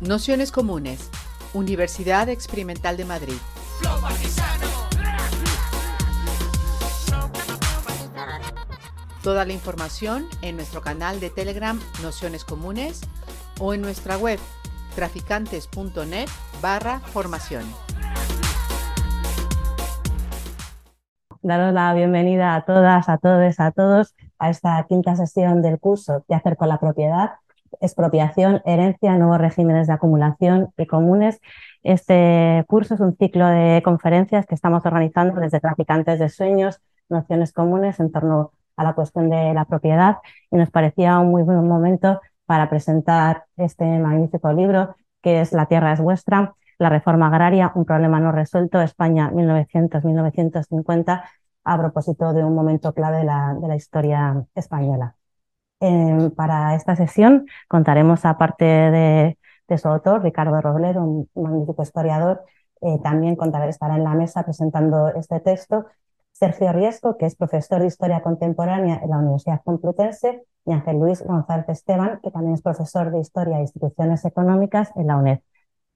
Nociones Comunes, Universidad Experimental de Madrid. Toda la información en nuestro canal de Telegram Nociones Comunes o en nuestra web traficantes.net barra formación. Daros la bienvenida a todas, a todos, a todos a esta quinta sesión del curso de hacer con la propiedad expropiación, herencia, nuevos regímenes de acumulación y comunes. Este curso es un ciclo de conferencias que estamos organizando desde Traficantes de Sueños, Nociones Comunes en torno a la cuestión de la propiedad y nos parecía un muy buen momento para presentar este magnífico libro que es La tierra es vuestra, la reforma agraria, un problema no resuelto, España 1900-1950, a propósito de un momento clave de la historia española. Em, para esta sesión contaremos, aparte de, de, su autor, Ricardo Robledo, un, magnífico historiador, eh, también contará, estará en la mesa presentando este texto, Sergio Riesco, que es profesor de Historia Contemporánea en la Universidad Complutense, y Ángel Luis González Esteban, que también es profesor de Historia e Instituciones Económicas en la UNED.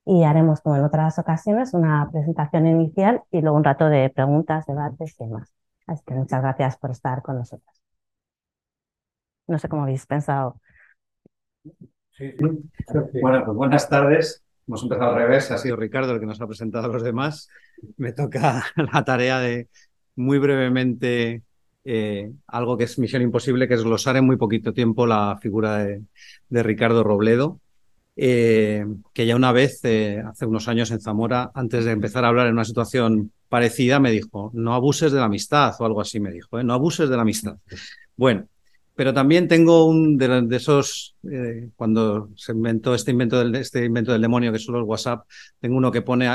Y haremos, como en otras ocasiones, una presentación inicial y luego un rato de preguntas, debates y demás. Así que muchas gracias por estar con nosotros. No sé cómo habéis pensado. Sí, Bueno, pues buenas tardes. Hemos empezado al revés. Ha sido Ricardo el que nos ha presentado a los demás. Me toca la tarea de muy brevemente eh, algo que es misión imposible, que es glosar en muy poquito tiempo la figura de, Ricardo Robledo. Eh, que ya una vez, eh, hace unos años en Zamora, antes de empezar a hablar en una situación parecida, me dijo, no abuses de la amistad o algo así me dijo, no abuses de la amistad. Bueno, pero también tengo un de, esos, eh, cuando se inventó este invento, del, este invento del demonio, que solo el WhatsApp, tengo uno que pone,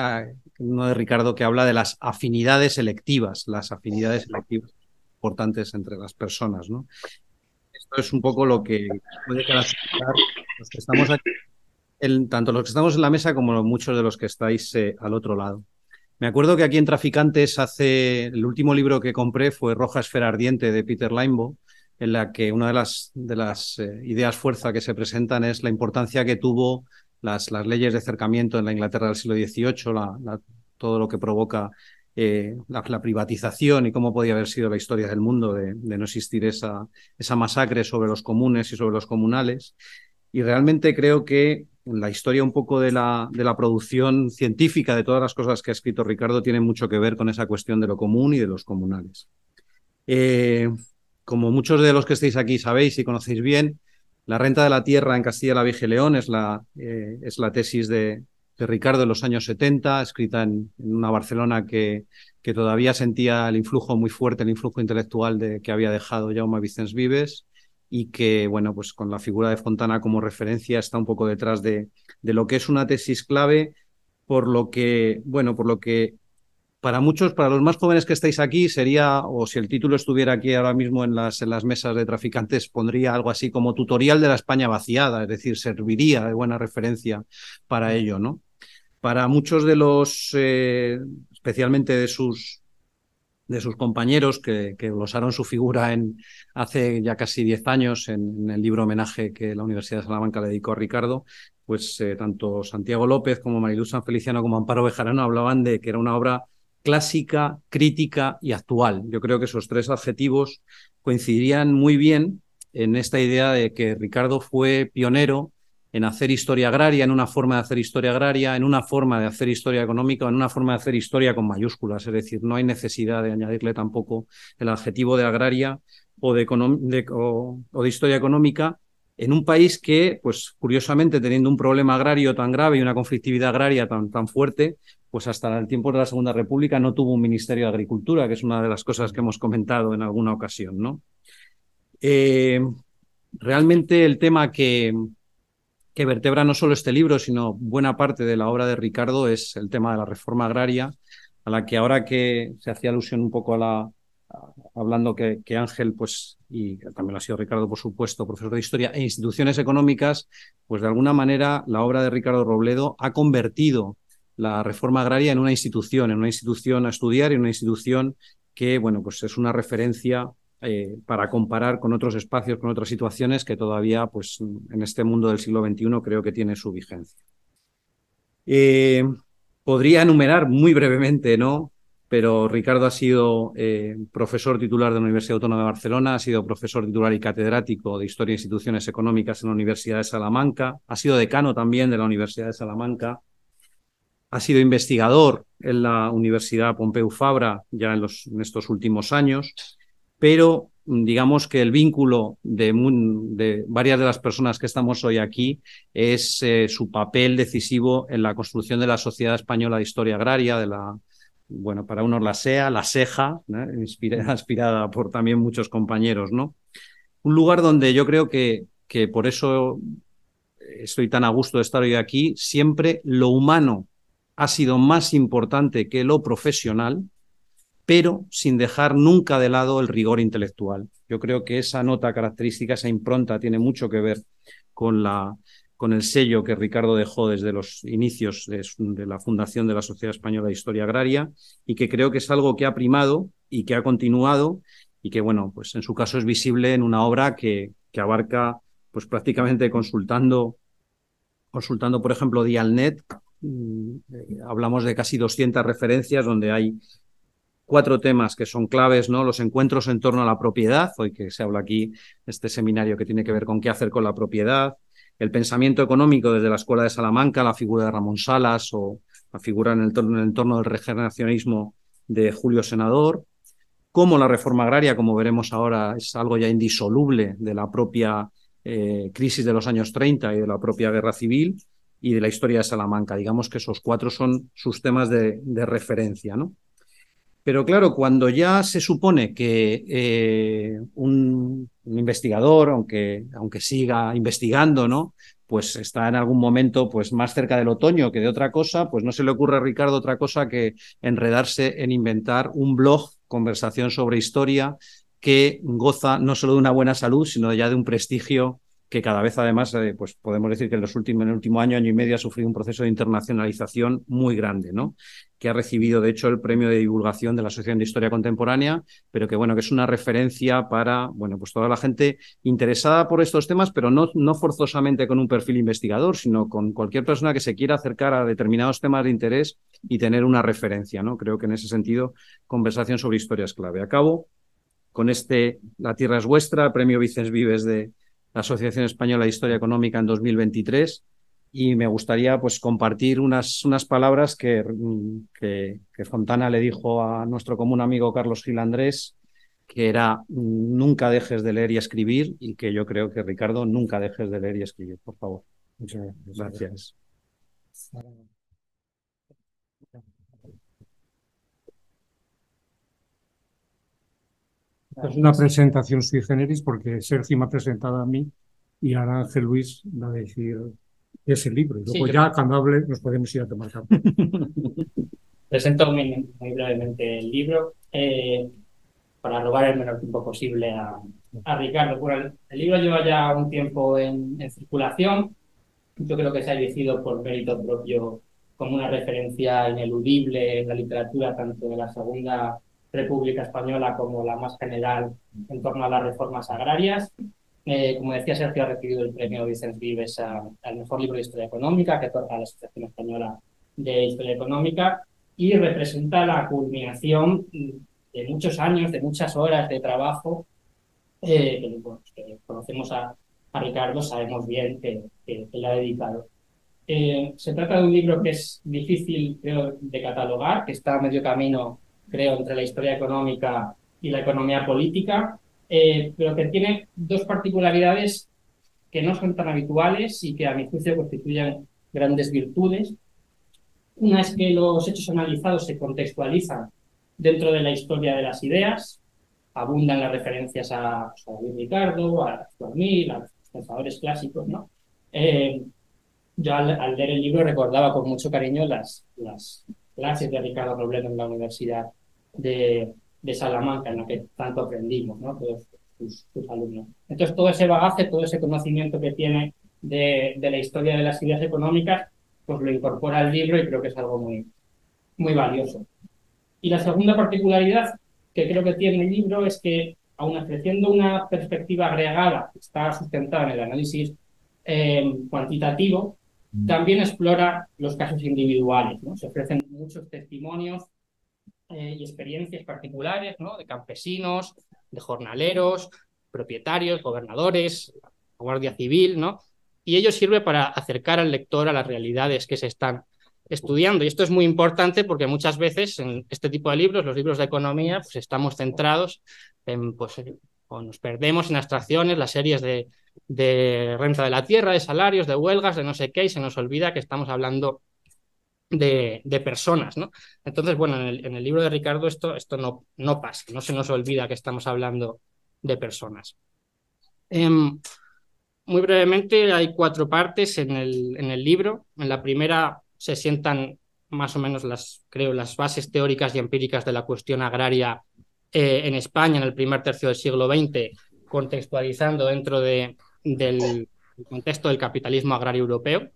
uno de Ricardo, que habla de las afinidades selectivas, las afinidades selectivas importantes entre las personas. Esto es un poco lo que puede caracterizar los que estamos aquí, tanto los que estamos en la mesa como muchos de los que estáis eh, al otro lado. Me acuerdo que aquí en Traficantes hace, el último libro que compré fue Roja Esfera Ardiente de Peter Limbaugh, en la que una de las, de las eh, ideas fuerza que se presentan es la importancia que tuvo las, las leyes de acercamiento en la Inglaterra del siglo XVIII, la, todo lo que provoca eh, la, privatización y cómo podía haber sido la historia del mundo de, no existir esa, esa masacre sobre los comunes y sobre los comunales. Y realmente creo que la historia un poco de la, de la producción científica de todas las cosas que ha escrito Ricardo tiene mucho que ver con esa cuestión de lo común y de los comunales. Eh, como muchos de los que estáis aquí sabéis y conocéis bien, la renta de la tierra en Castilla-La Vieja y es la, eh, es la tesis de, Ricardo en los años 70, escrita en, una Barcelona que, que, todavía sentía el influjo muy fuerte, el influjo intelectual de, que había dejado Jaume Vicens Vives y que, bueno, pues con la figura de Fontana como referencia está un poco detrás de, de lo que es una tesis clave por lo que, bueno, por lo que para muchos, para los más jóvenes que estáis aquí, sería, o si el título estuviera aquí ahora mismo en las, en las mesas de traficantes, pondría algo así como tutorial de la España vaciada, es decir, serviría de buena referencia para ello, ¿no? Para muchos de los, eh, especialmente de sus, de sus compañeros que, que glosaron su figura en, hace ya casi diez años en, el libro homenaje que la Universidad de Salamanca le dedicó a Ricardo, pues eh, tanto Santiago López como Mariluz San Feliciano como Amparo Bejarano hablaban de que era una obra clásica, crítica y actual. Yo creo que esos tres adjetivos coincidirían muy bien en esta idea de que Ricardo fue pionero en hacer historia agraria, en una forma de hacer historia agraria, en una forma de hacer historia económica, en una forma de hacer historia con mayúsculas. Es decir, no hay necesidad de añadirle tampoco el adjetivo de agraria o de, o de historia económica en un país que, pues curiosamente, teniendo un problema agrario tan grave y una conflictividad agraria tan, tan fuerte, pues hasta el tiempo de la Segunda República no tuvo un Ministerio de Agricultura, que es una de las cosas que hemos comentado en alguna ocasión, ¿no? Eh, realmente el tema que, que vertebra no solo este libro, sino buena parte de la obra de Ricardo es el tema de la reforma agraria, a la que ahora que se hacía alusión un poco a la, hablando que, que, Ángel, pues, y también lo ha sido Ricardo, por supuesto, profesor de historia, e instituciones económicas, pues de alguna manera la obra de Ricardo Robledo ha convertido la reforma agraria en una institución, en una institución a estudiar y una institución que, bueno, pues es una referencia eh, para comparar con otros espacios, con otras situaciones que todavía, pues en este mundo del siglo XXI creo que tiene su vigencia. Eh, podría enumerar muy brevemente, ¿no? Pero Ricardo ha sido eh, profesor titular de la Universidad Autónoma de Barcelona, ha sido profesor titular y catedrático de Historia e Instituciones Económicas en la Universidad de Salamanca, ha sido decano también de la Universidad de Salamanca, ha sido investigador en la Universidad Pompeu Fabra ya en, los, estos últimos años, pero digamos que el vínculo de, de, varias de las personas que estamos hoy aquí es eh, su papel decisivo en la construcción de la Sociedad Española de Historia Agraria, de la, bueno, para unos la SEA, la SEJA, inspirada, por también muchos compañeros, ¿no? Un lugar donde yo creo que, que por eso estoy tan a gusto de estar hoy aquí, siempre lo humano ha sido más importante que lo profesional, pero sin dejar nunca de lado el rigor intelectual. Yo creo que esa nota característica, esa impronta, tiene mucho que ver con, la, con el sello que Ricardo dejó desde los inicios de, la fundación de la Sociedad Española de Historia Agraria y que creo que es algo que ha primado y que ha continuado y que, bueno, pues en su caso es visible en una obra que, abarca pues prácticamente consultando, consultando, por ejemplo, Dialnet, Mm, hablamos de casi 200 referencias donde hay cuatro temas que son claves, ¿no? Los encuentros en torno a la propiedad, hoy que se habla aquí, este seminario que tiene que ver con qué hacer con la propiedad, el pensamiento económico desde la Escuela de Salamanca, la figura de Ramón Salas o la figura en el, en el entorno del regeneracionismo de Julio Senador, cómo la reforma agraria, como veremos ahora, es algo ya indisoluble de la propia eh, crisis de los años 30 y de la propia guerra civil, y de la historia de Salamanca. Digamos que esos cuatro son sus temas de, referencia, ¿no? Pero claro, cuando ya se supone que eh, un, investigador, aunque, aunque siga investigando, ¿no? pues está en algún momento pues, más cerca del otoño que de otra cosa, pues no se le ocurre a Ricardo otra cosa que enredarse en inventar un blog, conversación sobre historia, que goza no solo de una buena salud, sino ya de un prestigio que cada vez además, eh, pues podemos decir que en, los últimos, el último año, año y medio ha sufrido un proceso de internacionalización muy grande, ¿no? Que ha recibido, de hecho, el premio de divulgación de la Asociación de Historia Contemporánea, pero que, bueno, que es una referencia para, bueno, pues toda la gente interesada por estos temas, pero no, no forzosamente con un perfil investigador, sino con cualquier persona que se quiera acercar a determinados temas de interés y tener una referencia, ¿no? Creo que en ese sentido, conversación sobre historia es clave. Acabo con este La Tierra es Vuestra, premio Vicens Vives de la Asociación Española de Historia Económica en 2023 y me gustaría pues compartir unas, unas palabras que, que, Fontana le dijo a nuestro común amigo Carlos Gil Andrés, que era nunca dejes de leer y escribir y que yo creo que Ricardo nunca dejes de leer y escribir, por favor. Muchas gracias. Es una presentación sui generis porque Sergio me ha presentado a mí y ahora Ángel Luis va a decir ese libro. Y luego ya cuando hable nos podemos ir a tomar café. Presento muy, brevemente el libro eh, para robar el menor tiempo posible a, Ricardo. Bueno, el, libro lleva ya un tiempo en, en circulación. Yo creo que se ha elegido por mérito propio como una referencia ineludible en la literatura, tanto de la Segunda República Española como la más general en torno a las reformas agrarias. Eh, como decía Sergio, ha recibido el premio Vicente Vives al mejor libro de historia económica que otorga la Asociación Española de Historia Económica y representa la culminación de muchos años, de muchas horas de trabajo eh, que, conocemos a, Ricardo, sabemos bien que, le ha dedicado. Eh, se trata de un libro que es difícil de catalogar, que está a medio camino creo, entre la historia económica y la economía política, eh, pero que tiene dos particularidades que no son tan habituales y que a mi juicio constituyen grandes virtudes. Una es que los hechos analizados se contextualizan dentro de la historia de las ideas, abundan las referencias a, David Ricardo, a Mil, a los pensadores clásicos, ¿no? Eh, yo al, leer el libro recordaba con mucho cariño las, las clases de Ricardo Robledo en la Universidad de, Salamanca, en la que tanto aprendimos, ¿no? Todos sus, alumnos. Entonces, todo ese bagaje, todo ese conocimiento que tiene de, la historia de las ideas económicas, pues lo incorpora al libro y creo que es algo muy, muy valioso. Y la segunda particularidad que creo que tiene el libro es que, aun ofreciendo una perspectiva agregada está sustentada en el análisis eh, cuantitativo, también explora los casos individuales. ¿no? Se ofrecen muchos testimonios eh, y experiencias particulares ¿no? de campesinos, de jornaleros, propietarios, gobernadores, Guardia Civil, ¿no? Y ello sirve para acercar al lector a las realidades que se están estudiando. Y esto es muy importante porque muchas veces en este tipo de libros, los libros de economía, pues estamos centrados en, pues, o nos perdemos en abstracciones, las series de, de renta de la tierra, de salarios, de huelgas, de no sé qué, y se nos olvida que estamos hablando de, de personas, ¿no? Entonces, bueno, en el, en el, libro de Ricardo esto, esto no, no pasa, no se nos olvida que estamos hablando de personas. Eh, muy brevemente, hay cuatro partes en el, en el libro. En la primera se sientan más o menos las, creo, las bases teóricas y empíricas de la cuestión agraria eh, en España en el primer tercio del siglo XX, contextualizando dentro de, del contexto del capitalismo agrario europeo.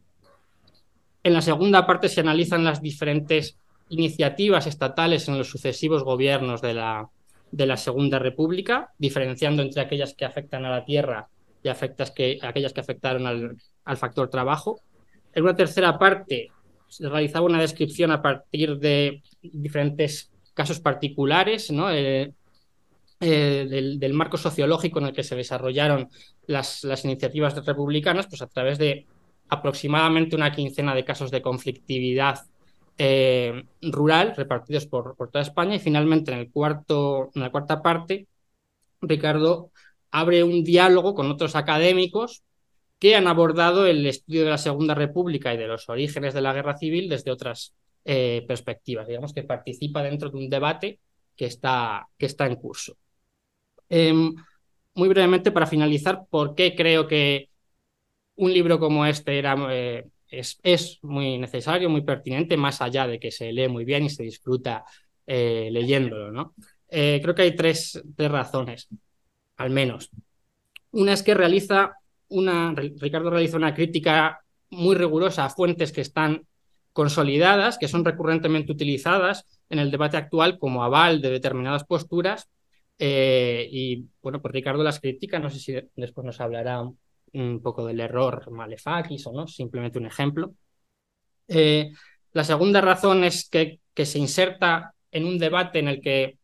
En la segunda parte se analizan las diferentes iniciativas estatales en los sucesivos gobiernos de la, de la Segunda República, diferenciando entre aquellas que afectan a la tierra y afectas que, aquellas que afectaron al, al factor trabajo. En una tercera parte se realizaba una descripción a partir de diferentes casos particulares, ¿no? Eh, eh, del, marco sociológico en el que se desarrollaron las, iniciativas republicanas, pues a través de aproximadamente una quincena de casos de conflictividad eh, rural repartidos por, toda España y finalmente en, el cuarto, en la cuarta parte, Ricardo abre un diálogo con otros académicos que han abordado el estudio de la Segunda República y de los orígenes de la guerra civil desde otras eh, perspectivas. Digamos que participa dentro de un debate que está en curso. Eh, muy brevemente, para finalizar, ¿por qué creo que un libro como este era, eh, es, es, muy necesario, muy pertinente, más allá de que se lee muy bien y se disfruta eh, leyéndolo? ¿no? Eh, creo que hay tres, tres razones, al menos. Una es que realiza una, Ricardo realiza una crítica muy rigurosa a fuentes que están consolidadas, que son recurrentemente utilizadas en el debate actual como aval de determinadas posturas. Eh, y bueno, pues Ricardo las critica, no sé si después nos hablará un poco del error malefacis o no, simplemente un ejemplo. Eh, la segunda razón es que, que se inserta en un debate en el que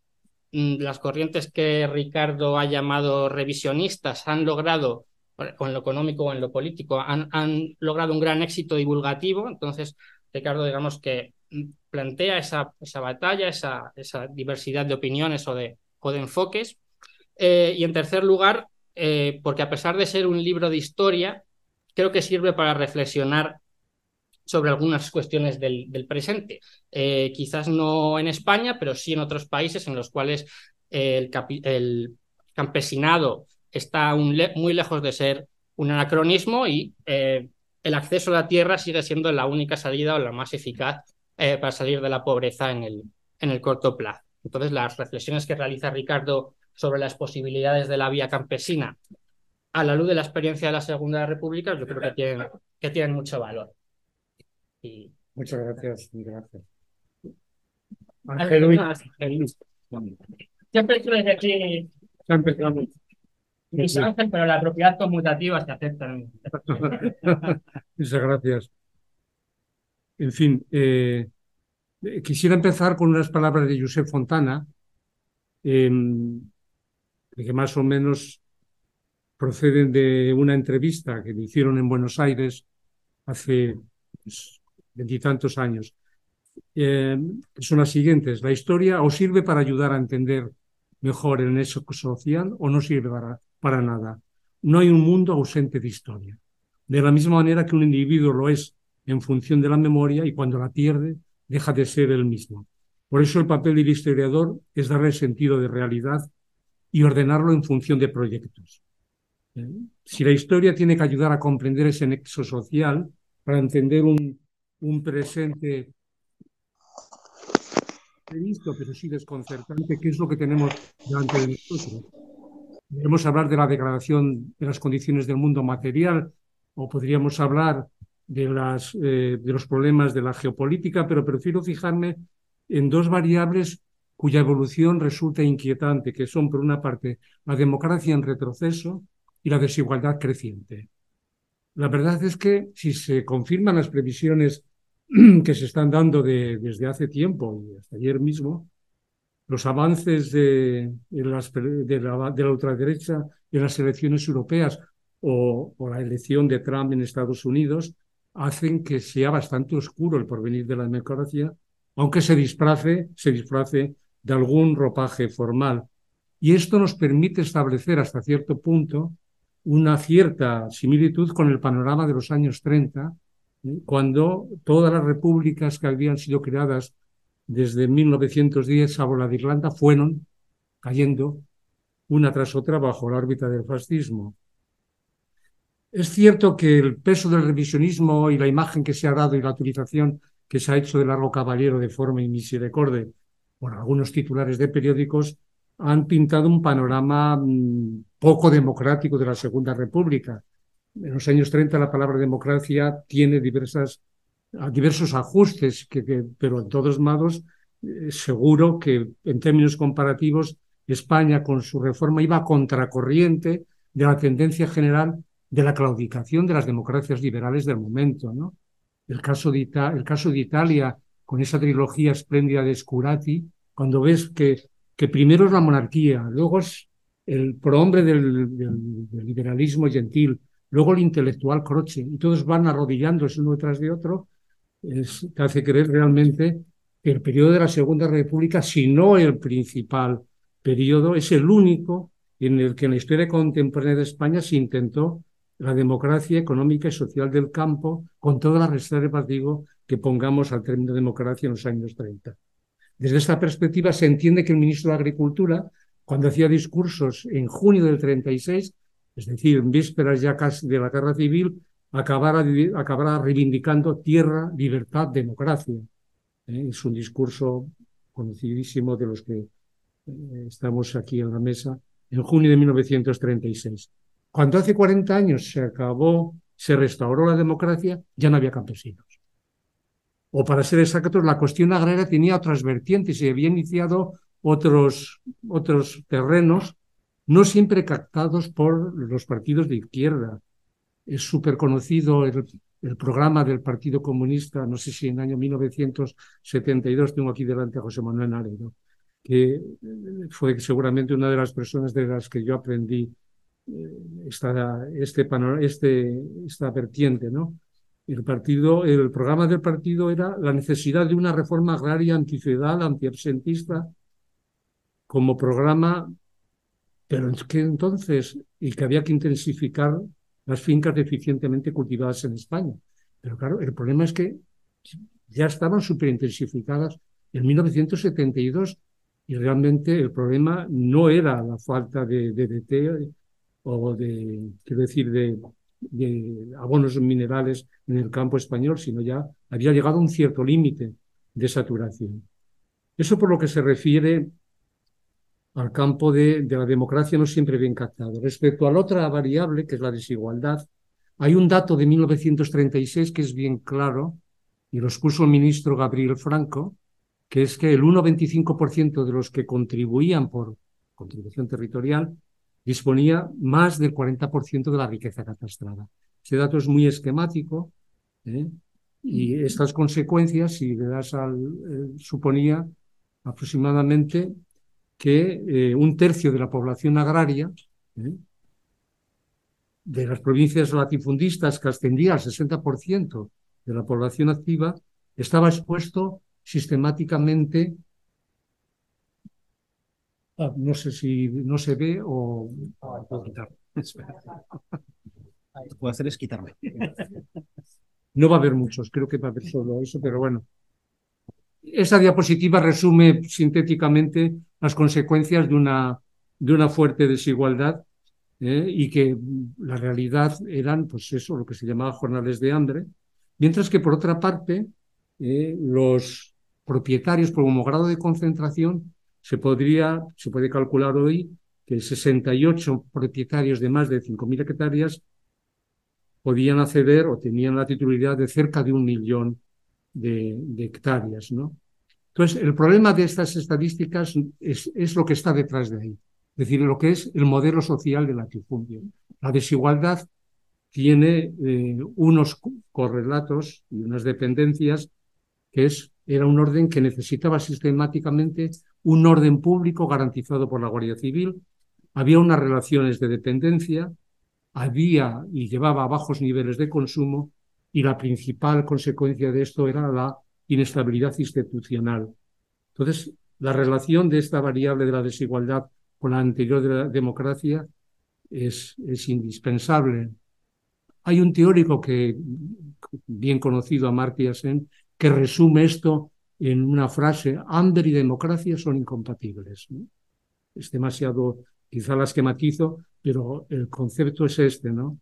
mm, las corrientes que Ricardo ha llamado revisionistas han logrado o en lo económico o en lo político, han, han logrado un gran éxito divulgativo. Entonces, Ricardo, digamos que plantea esa, esa batalla, esa, esa, diversidad de opiniones o de, o de enfoques. Eh, y en tercer lugar, eh, porque a pesar de ser un libro de historia, creo que sirve para reflexionar sobre algunas cuestiones del, presente. Eh, quizás no en España, pero sí en otros países en los cuales el, campesinado está muy lejos de ser un anacronismo y el acceso a la tierra sigue siendo la única salida o la más eficaz para salir de la pobreza en el, en el corto plazo. Entonces, las reflexiones que realiza Ricardo sobre las posibilidades de la vía campesina a la luz de la experiencia de la Segunda República, yo creo que tienen, que tienen mucho valor. Y... Muchas gracias. Gracias. Ángel Luis. Siempre estoy aquí. Siempre estamos. Ángel, pero la propiedad conmutativa se acepta. Muchas gracias. En fin, eh, quisiera empezar con unas palabras de Josep Fontana, eh, que más o menos proceden de una entrevista que le hicieron en Buenos Aires hace pues, veintitantos años. Eh, son las siguientes. La historia o sirve para ayudar a entender mejor el nexo social o no sirve para para nada. No hay un mundo ausente de historia. De la misma manera que un individuo lo es en función de la memoria y cuando la pierde deja de ser el mismo. Por eso el papel del historiador es darle sentido de realidad y ordenarlo en función de proyectos. ¿Eh? Si la historia tiene que ayudar a comprender ese nexo social para entender un, un presente previsto, pero sí desconcertante, ¿qué es lo que tenemos delante de nosotros? Podríamos hablar de la degradación de las condiciones del mundo material o podríamos hablar de, las, eh, de los problemas de la geopolítica, pero prefiero fijarme en dos variables cuya evolución resulta inquietante, que son, por una parte, la democracia en retroceso y la desigualdad creciente. la verdad es que si se confirman las previsiones que se están dando desde hace tiempo y hasta ayer mismo, los avances de, la, ultraderecha en las elecciones europeas o, la elección de Trump en Estados Unidos hacen que sea bastante oscuro el porvenir de la democracia, aunque se disfrace, se disfrace de algún ropaje formal. Y esto nos permite establecer hasta cierto punto una cierta similitud con el panorama de los años 30, ¿eh? cuando todas las repúblicas que habían sido creadas desde 1910, salvo la de Irlanda, fueron cayendo una tras otra bajo la órbita del fascismo. Es cierto que el peso del revisionismo y la imagen que se ha dado y la utilización que se ha hecho de Largo Caballero de forma inmisericorde por algunos titulares de periódicos han pintado un panorama mm, poco democrático de la Segunda República. En los años 30 la palabra democracia tiene diversos ajustes, que, pero en todos modos, eh, seguro que en términos comparativos, España con su reforma iba contracorriente de la tendencia general de la claudicación de las democracias liberales del momento. ¿no? El, caso de el caso de Italia, con esa trilogía espléndida de Scurati, cuando ves que, que primero es la monarquía, luego es el prohombre del, liberalismo gentil, luego el intelectual Croce, y todos van arrodillándose uno detrás de otro, te hace creer realmente que el periodo de la Segunda República, si no el principal periodo, es el único en el que en la historia contemporánea de España se intentó la democracia económica y social del campo, con todas las reservas, digo, que pongamos al término de democracia en los años 30. Desde esta perspectiva se entiende que el ministro de Agricultura, cuando hacía discursos en junio del 36, es decir, en vísperas ya casi de la guerra civil, acabará, acabará reivindicando tierra, libertad, democracia. ¿eh? Es un discurso conocidísimo de los que eh, estamos aquí en la mesa en junio de 1936. Cuando hace 40 años se acabó, se restauró la democracia, ya no había campesinos. O para ser exactos, la cuestión agraria tenía otras vertientes y había iniciado otros, otros terrenos, no siempre captados por los partidos de izquierda, es súper conocido el, programa del Partido Comunista, no sé si en el año 1972, tengo aquí delante a José Manuel Naredo, que eh, fue seguramente una de las personas de las que yo aprendí esta, este, este, esta vertiente, ¿no? El partido, el programa del partido era la necesidad de una reforma agraria antifeudal, antiabsentista, como programa, pero es que entonces, y que había que intensificar las fincas deficientemente cultivadas en España. Pero claro, el problema es que ya estaban superintensificadas en 1972 y realmente el problema no era la falta de DDT o de, quiero decir, de, de abonos minerales en el campo español, sino ya había llegado a un cierto límite de saturación. Eso por lo que se refiere al campo de, la democracia no siempre bien captado. Respecto a la otra variable, que es la desigualdad, hay un dato de 1936 que es bien claro, y lo expuso el ministro Gabriel Franco, que es que el 1,25% de los que contribuían por contribución territorial disponía más del 40% de la riqueza catastrada. Ese dato es muy esquemático ¿eh? y estas consecuencias, si le das al, eh, suponía aproximadamente que eh, un tercio de la población agraria de las provincias latifundistas, que ascendía al 60% de la población activa, estaba expuesto sistemáticamente ah, no sé si no se ve o... Puedo quitar. Lo que puedo hacer es quitarme. No va a haber muchos, creo que va a haber solo eso, pero bueno. Esa diapositiva resume sintéticamente las consecuencias de una, de una fuerte desigualdad ¿eh? y que la realidad eran, pues eso, lo que se llamaba jornales de hambre, mientras que por otra parte, eh, los propietarios como grado de concentración se podría, se puede calcular hoy que 68 propietarios de más de 5.000 hectáreas podían acceder o tenían la titularidad de cerca de un millón de, hectáreas. ¿no? Entonces, el problema de estas estadísticas es, es, lo que está detrás de ahí, es decir, lo que es el modelo social del latifundio. La desigualdad tiene eh, unos correlatos y unas dependencias que es, era un orden que necesitaba sistemáticamente un orden público garantizado por la Guardia Civil, había unas relaciones de dependencia, había y llevaba a bajos niveles de consumo y la principal consecuencia de esto era la inestabilidad institucional. Entonces, la relación de esta variable de la desigualdad con la anterior de la democracia es, es indispensable. Hay un teórico que, bien conocido, Amartya Sen, que resume esto en una frase, hambre y democracia son incompatibles. Es demasiado, quizá la esquematizo, pero el concepto es este, ¿no?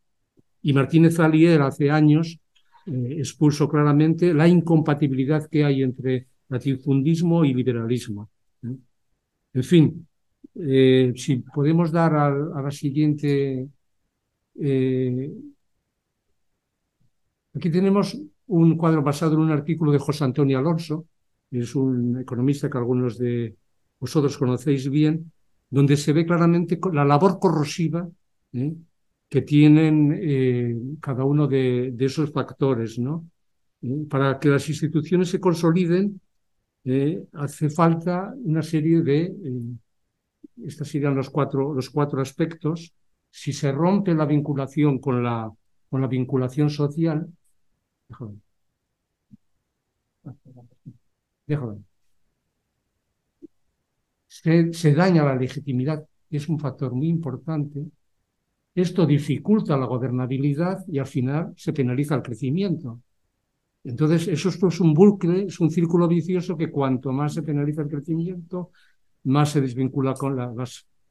Y Martínez Alier hace años eh, expuso claramente la incompatibilidad que hay entre latifundismo y liberalismo. En fin, eh, si podemos dar a, a la siguiente... Eh, aquí tenemos un cuadro basado en un artículo de José Antonio Alonso, es un economista que algunos de vosotros conocéis bien, donde se ve claramente la labor corrosiva ¿eh? que tienen eh, cada uno de, de, esos factores. ¿no? ¿Eh? Para que las instituciones se consoliden, hace falta una serie de, estos serían los cuatro, los cuatro aspectos. Si se rompe la vinculación con la, con la vinculación social, Déjalo. Déjalo. Se, se daña la legitimidad, que es un factor muy importante. Esto dificulta la gobernabilidad y al final se penaliza el crecimiento. Entonces, eso es un bucle, es un círculo vicioso que cuanto más se penaliza el crecimiento, más se desvincula con la,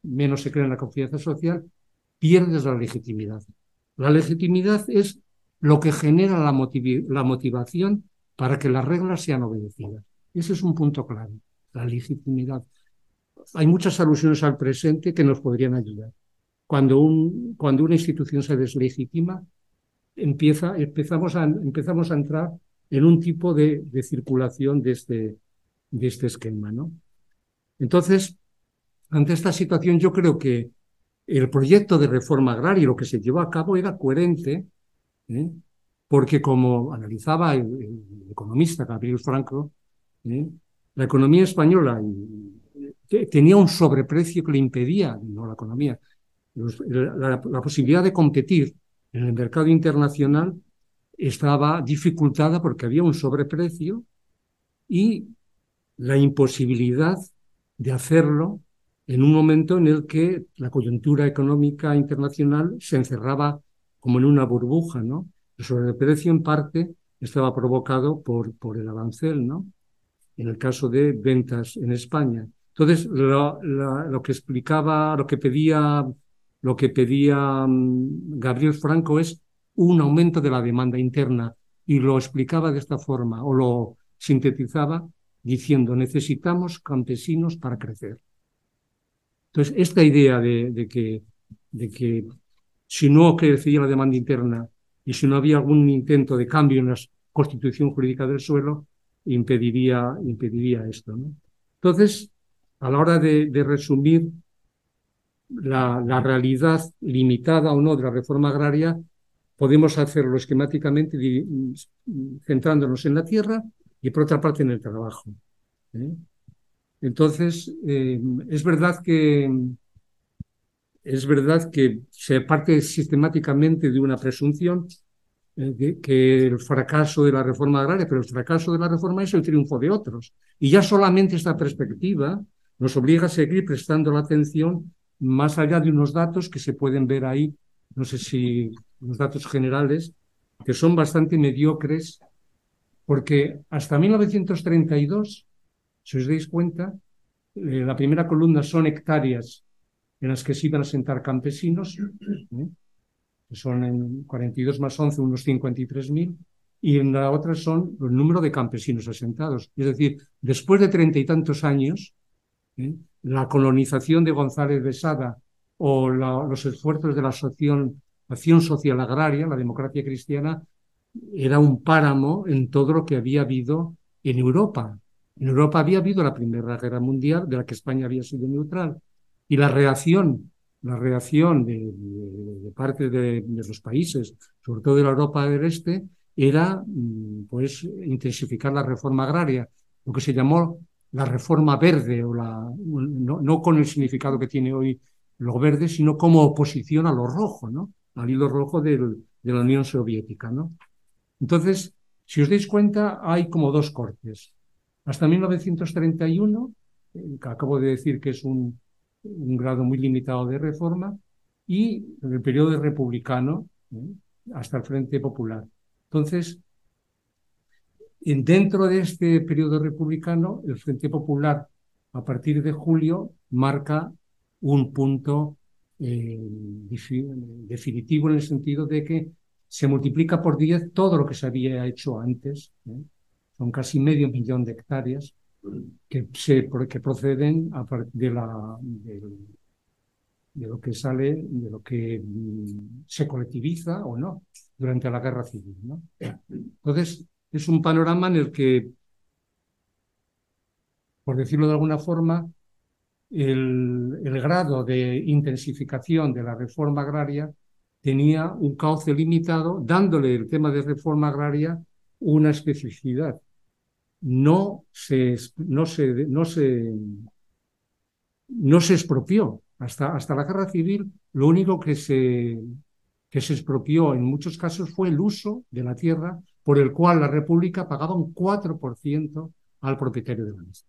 menos se crea en la confianza social, pierdes la legitimidad. La legitimidad es lo que genera la, motivación para que las reglas sean obedecidas. Ese es un punto clave, la legitimidad. Hay muchas alusiones al presente que nos podrían ayudar. Cuando, un, cuando una institución se deslegitima, empieza, empezamos, a, empezamos a entrar en un tipo de, de circulación de este, de este esquema. ¿no? Entonces, ante esta situación, yo creo que el proyecto de reforma agraria, lo que se llevó a cabo, era coherente ¿eh? porque como analizaba el, economista Gabriel Franco, ¿eh? la economía española tenía un sobreprecio que le impedía, no la economía, la, la, posibilidad de competir en el mercado internacional estaba dificultada porque había un sobreprecio y la imposibilidad de hacerlo en un momento en el que la coyuntura económica internacional se encerraba como en una burbuja, ¿no? El sobreprecio en parte estaba provocado por, por el arancel, ¿no? En el caso de ventas en España. Entonces, lo, lo que explicaba, lo que pedía, lo que pedía mm, Gabriel Franco es un aumento de la demanda interna y lo explicaba de esta forma o lo sintetizaba diciendo necesitamos campesinos para crecer. Entonces, esta idea de, de que, de que si no crecía la demanda interna y si no había algún intento de cambio en la constitución jurídica del suelo, impediría, impediría esto. Entonces, a la hora de, resumir la, la, realidad limitada o no de la reforma agraria, podemos hacerlo esquemáticamente centrándonos en la tierra y por otra parte en el trabajo. ¿eh? Entonces, eh, es verdad que es verdad que se parte sistemáticamente de una presunción eh, que el fracaso de la reforma agraria, pero el fracaso de la reforma es el triunfo de otros. Y ya solamente esta perspectiva nos obliga a seguir prestando la atención más allá de unos datos que se pueden ver ahí, no sé si los datos generales, que son bastante mediocres, porque hasta 1932, si os dais cuenta, eh, la primera columna son hectáreas en las que se iban a sentar campesinos, ¿eh? que son en 42 más 11 unos 53.000, y en la otra son el número de campesinos asentados. Es decir, después de treinta y tantos años, ¿eh? la colonización de González de Sada o los esfuerzos de la asociación, acción social agraria, la democracia cristiana, era un páramo en todo lo que había habido en Europa. En Europa había habido la Primera Guerra Mundial, de la que España había sido neutral, y la reacción, la reacción de, parte de, los países, sobre todo de la Europa del Este, era mm, pues intensificar la reforma agraria, lo que se llamó la reforma verde, o la, no, con el significado que tiene hoy lo verde, sino como oposición a lo rojo, ¿no? al hilo rojo de la Unión Soviética. ¿no? Entonces, si os dais cuenta, hay como dos cortes. Hasta 1931, que acabo de decir que es un, un grado muy limitado de reforma, y el periodo republicano, hasta el Frente Popular. Entonces, dentro de este periodo republicano, el Frente Popular, a partir de julio, marca un punto eh, definitivo en el sentido de que se multiplica por 10 todo lo que se había hecho antes. Son casi medio millón de hectáreas que, se, que proceden de, la, de, lo que sale, de lo que mm, se colectiviza o no durante la guerra civil. ¿no? Entonces, es un panorama en el que, por decirlo de alguna forma, el, el grado de intensificación de la reforma agraria tenía un cauce limitado, dándole el tema de reforma agraria una especificidad. No se, no se, no se, no se expropió. Hasta, hasta la guerra civil, lo único que se, que se expropió en muchos casos fue el uso de la tierra por el cual la República pagaba un 4% al propietario de la misma.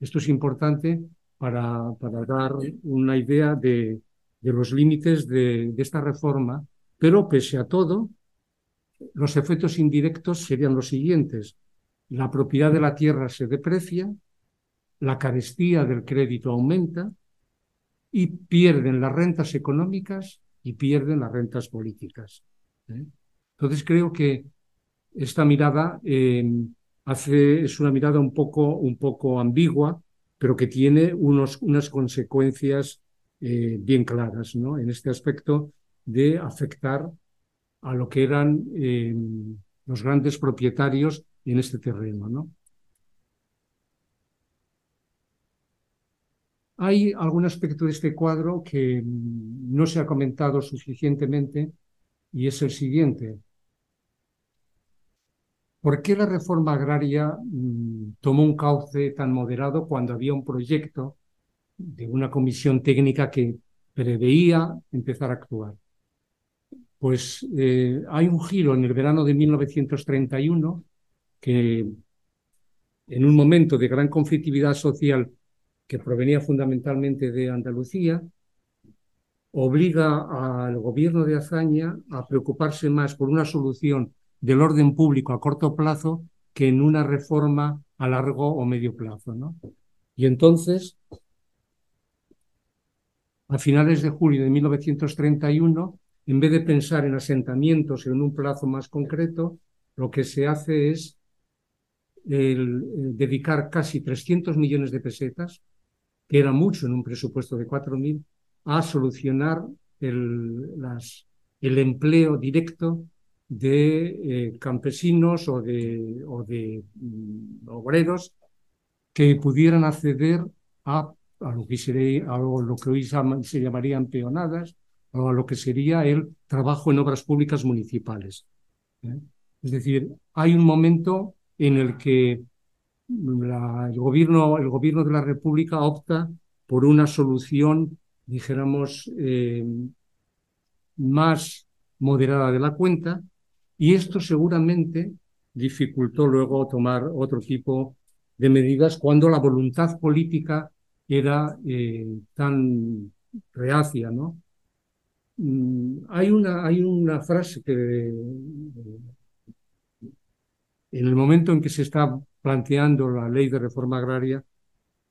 Esto es importante para, para dar una idea de, de los límites de, esta reforma, pero pese a todo, los efectos indirectos serían los siguientes. La propiedad de la tierra se deprecia, la carestía del crédito aumenta y pierden las rentas económicas y pierden las rentas políticas. ¿eh? Entonces creo que esta mirada eh, hace, es una mirada un poco, un poco ambigua, pero que tiene unos, unas consecuencias eh, bien claras ¿no? en este aspecto de afectar a lo que eran eh, los grandes propietarios en este terreno. ¿no? Hay algún aspecto de este cuadro que mm, no se ha comentado suficientemente y es el siguiente. ¿Por qué la reforma agraria mm, tomó un cauce tan moderado cuando había un proyecto de una comisión técnica que preveía empezar a actuar. Pues eh, hay un giro en el verano de 1931 que en un momento de gran conflictividad social que provenía fundamentalmente de Andalucía, obliga al gobierno de Azaña a preocuparse más por una solución del orden público a corto plazo que en una reforma a largo o medio plazo. ¿no? Y entonces a finales de julio de 1931, en vez de pensar en asentamientos en un plazo más concreto, lo que se hace es dedicar casi 300 millones de pesetas, que era mucho en un presupuesto de 4.000, a solucionar el, el empleo directo de eh, campesinos o de, mm, obreros que pudieran acceder a a lo que, sería, a lo que hoy se llamarían peonadas, o a lo que sería el trabajo en obras públicas municipales. ¿eh? Es decir, hay un momento en el que el, gobierno, el gobierno de la República opta por una solución, dijéramos, eh, más moderada de la cuenta, y esto seguramente dificultó luego tomar otro tipo de medidas cuando la voluntad política era eh, tan reacia, ¿no? Mm, hay, una, hay una frase que en el momento en que se está planteando la ley de reforma agraria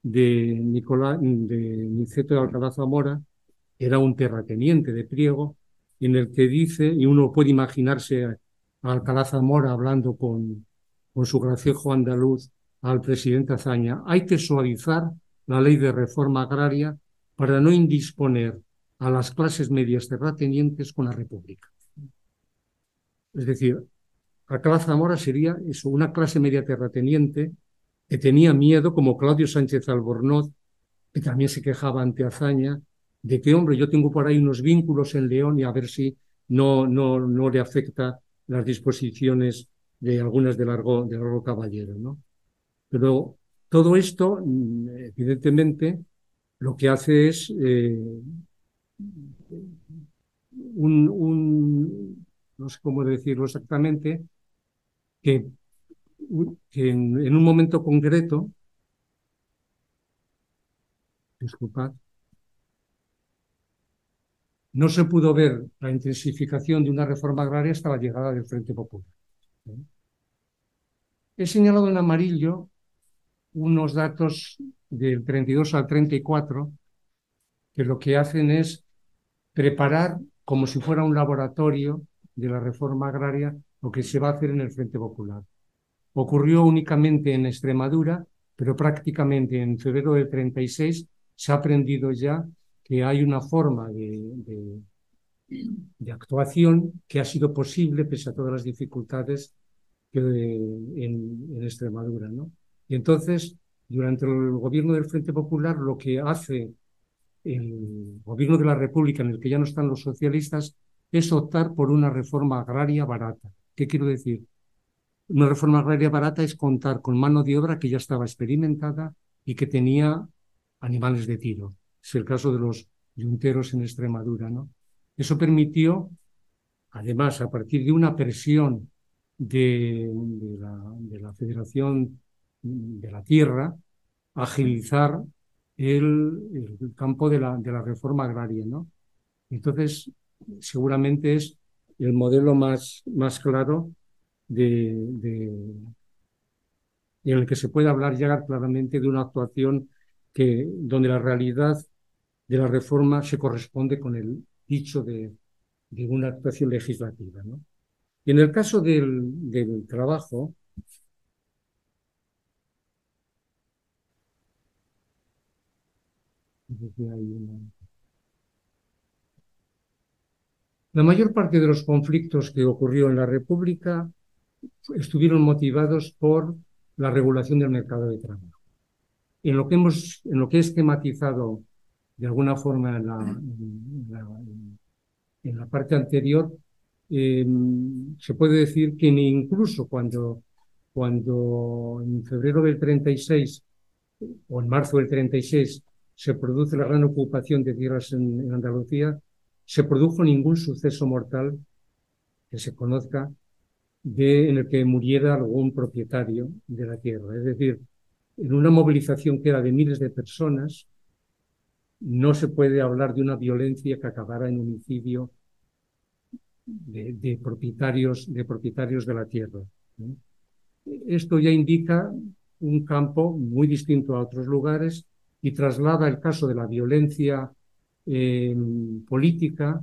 de, Nicolás, de Niceto de Alcalá Zamora, era un terrateniente de Priego, en el que dice, y uno puede imaginarse a Alcalá Zamora hablando con, con su gracejo andaluz al presidente Azaña, hay que suavizar la ley de reforma agraria para no indisponer a las clases medias terratenientes con la República. Es decir, Alcalá Zamora sería eso, una clase media terrateniente que tenía miedo, como Claudio Sánchez Albornoz, que también se quejaba ante Azaña, de que, hombre, yo tengo por ahí unos vínculos en León y a ver si no, no, no le afecta las disposiciones de algunas de largo, de largo caballero, ¿no? Pero todo esto, mm, evidentemente, lo que hace es eh, un, no sé cómo decirlo exactamente, que, en, en, un momento concreto, disculpad, no se pudo ver la intensificación de una reforma agraria hasta la llegada del Frente Popular. He señalado en amarillo unos datos del 32 al 34 que lo que hacen es preparar como si fuera un laboratorio de la reforma agraria lo que se va a hacer en el Frente Popular. Ocurrió únicamente en Extremadura, pero prácticamente en febrero del 36 se ha aprendido ya que hay una forma de, de, actuación que ha sido posible pese a todas las dificultades que, en, en, Extremadura. ¿no? Y entonces, durante el gobierno del Frente Popular, lo que hace el gobierno de la República, en el que ya no están los socialistas, es optar por una reforma agraria barata. ¿Qué quiero decir? Una reforma agraria barata es contar con mano de obra que ya estaba experimentada y que tenía animales de tiro es el caso de los yunteros en Extremadura. ¿no? Eso permitió, además, a partir de una presión de, la, Federación de la Tierra, agilizar el, campo de la, de la, reforma agraria. ¿no? Entonces, seguramente es el modelo más, más claro de, en el que se puede hablar ya claramente de una actuación que, donde la realidad de la reforma se corresponde con el dicho de, una actuación legislativa. ¿no? Y en el caso del, del trabajo, La mayor parte de los conflictos que ocurrió en la República estuvieron motivados por la regulación del mercado de trabajo. En lo que, hemos, en lo que he esquematizado de alguna forma en la, parte anterior, em, se puede decir que incluso cuando, cuando en febrero del 36 o en marzo del 36 se produce la gran ocupación de tierras en, Andalucía, se produjo ningún suceso mortal que se conozca de, en el que muriera algún propietario de la tierra. Es decir, en una movilización que era de miles de personas, no se puede hablar de una violencia que acabara en homicidio de, propietarios, de propietarios de la tierra. Esto ya indica un campo muy distinto a otros lugares y traslada el caso de la violencia política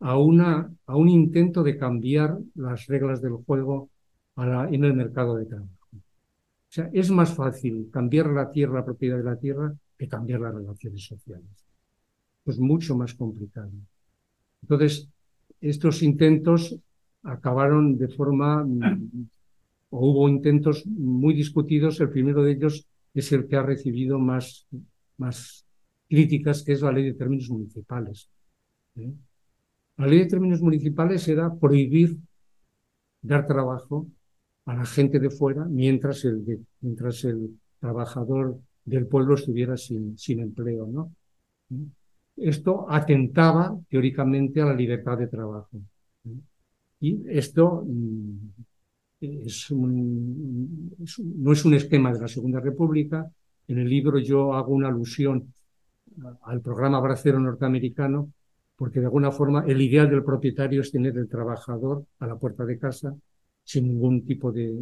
a, una, a un intento de cambiar las reglas del juego en el mercado de trabajo. O sea, es más fácil cambiar la tierra, la propiedad de la tierra, que cambiar las relaciones sociales. Es mucho más complicado. Entonces, estos intentos acabaron de forma, o hubo intentos muy discutidos, el primero de ellos es el que ha recibido más, más críticas, que es la ley de términos municipales. ¿eh? La ley de términos municipales era prohibir dar trabajo a la gente de fuera mientras el, mientras el trabajador del pueblo estuviera sin, sin empleo. ¿no? Esto atentaba teóricamente a la libertad de trabajo. Y esto mm, no es un esquema de la Segunda República. En el libro yo hago una alusión al programa Bracero norteamericano, porque de alguna forma el ideal del propietario es tener el trabajador a la puerta de casa sin ningún tipo de,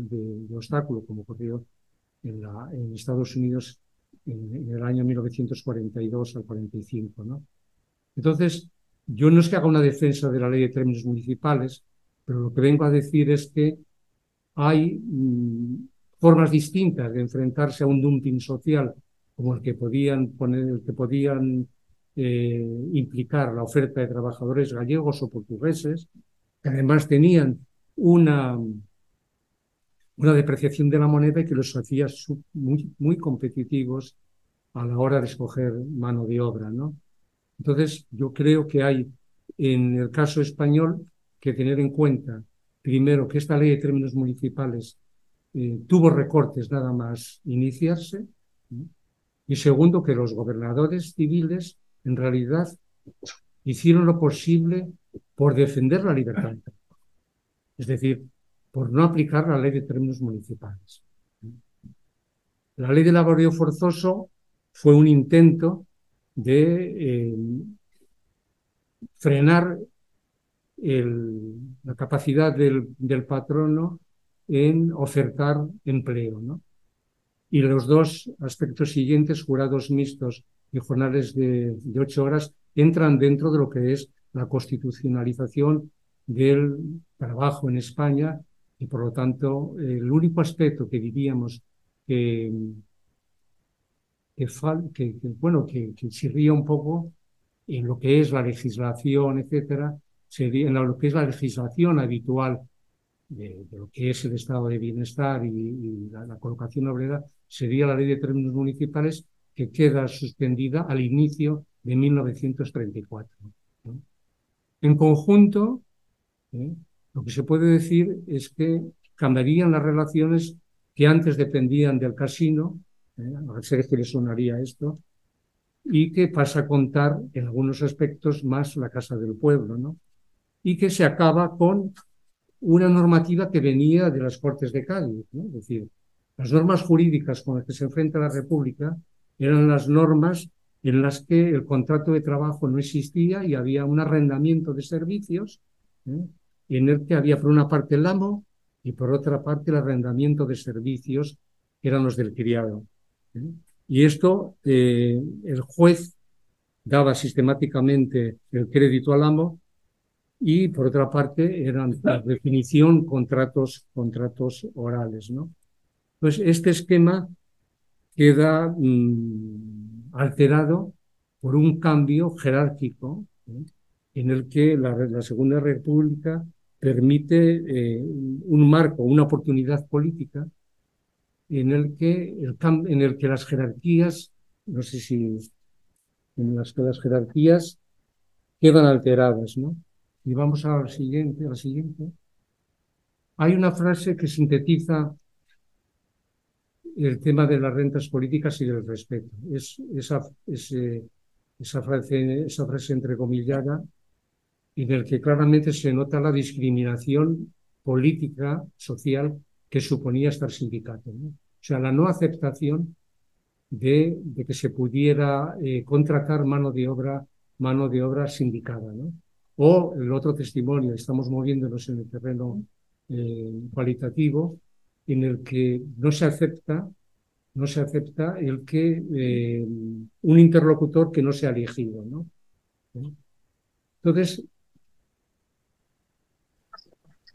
obstáculo, como ocurrió en, Estados Unidos en, el año 1942 al 45. ¿no? Entonces, yo no es que haga una defensa de la ley de términos municipales, pero lo que vengo a decir es que hay mm, formas distintas de enfrentarse a un dumping social como el que podían poner, el que podían eh, implicar la oferta de trabajadores gallegos o portugueses, que además tenían una, una depreciación de la moneda que los hacía muy, muy competitivos a la hora de escoger mano de obra. ¿no? Entonces, yo creo que hay en el caso español que tener en cuenta, primero, que esta ley de términos municipales eh, tuvo recortes nada más iniciarse, y segundo, que los gobernadores civiles en realidad hicieron lo posible por defender la libertad. Es decir, por no aplicar la ley de términos municipales. La ley de laborio forzoso fue un intento de eh, frenar la capacidad del, patrono en ofertar empleo. ¿no? Y los dos aspectos siguientes, jurados mixtos y jornales de, ocho horas, entran dentro de lo que es la constitucionalización del trabajo en España y por lo tanto el único aspecto que diríamos que, que, bueno, que, que un poco en lo que es la legislación, etcétera, sería en lo que es la legislación habitual de, lo que es el estado de bienestar y, la, colocación obrera, sería la ley de términos municipales que queda suspendida al inicio de 1934. En conjunto, ¿eh? lo que se puede decir es que cambiarían las relaciones que antes dependían del casino, ¿eh? a ver si le sonaría esto, y que pasa a contar en algunos aspectos más la Casa del Pueblo, ¿no? Y que se acaba con una normativa que venía de las Cortes de Cádiz, ¿no? Es decir, las normas jurídicas con las que se enfrenta la República eran las normas en las que el contrato de trabajo no existía y había un arrendamiento de servicios, ¿eh? en el que había por una parte el amo y por otra parte el arrendamiento de servicios, que eran los del criado. ¿eh? Y esto, eh, el juez daba sistemáticamente el crédito al amo y por otra parte eran la definición contratos, contratos orales. ¿no? Pues este esquema queda mm, alterado por un cambio jerárquico ¿eh? en el que la, la, Segunda República permite eh, un marco, una oportunidad política en el que, el, en el que las jerarquías, no sé si en las que las jerarquías quedan alteradas, ¿no? Y vamos a la siguiente, a la siguiente. Hay una frase que sintetiza el tema de las rentas políticas y del respeto. Es esa, esa, frase, esa frase entrecomillada en el que claramente se nota la discriminación política, social, que suponía estar sindicato. O sea, la no aceptación de, que se pudiera eh, contratar mano de obra, mano de obra sindicada. O el otro testimonio, estamos moviéndonos en el terreno eh, cualitativo, en el que no se acepta, no se acepta el que eh, un interlocutor que no sea elegido. ¿no? Entonces,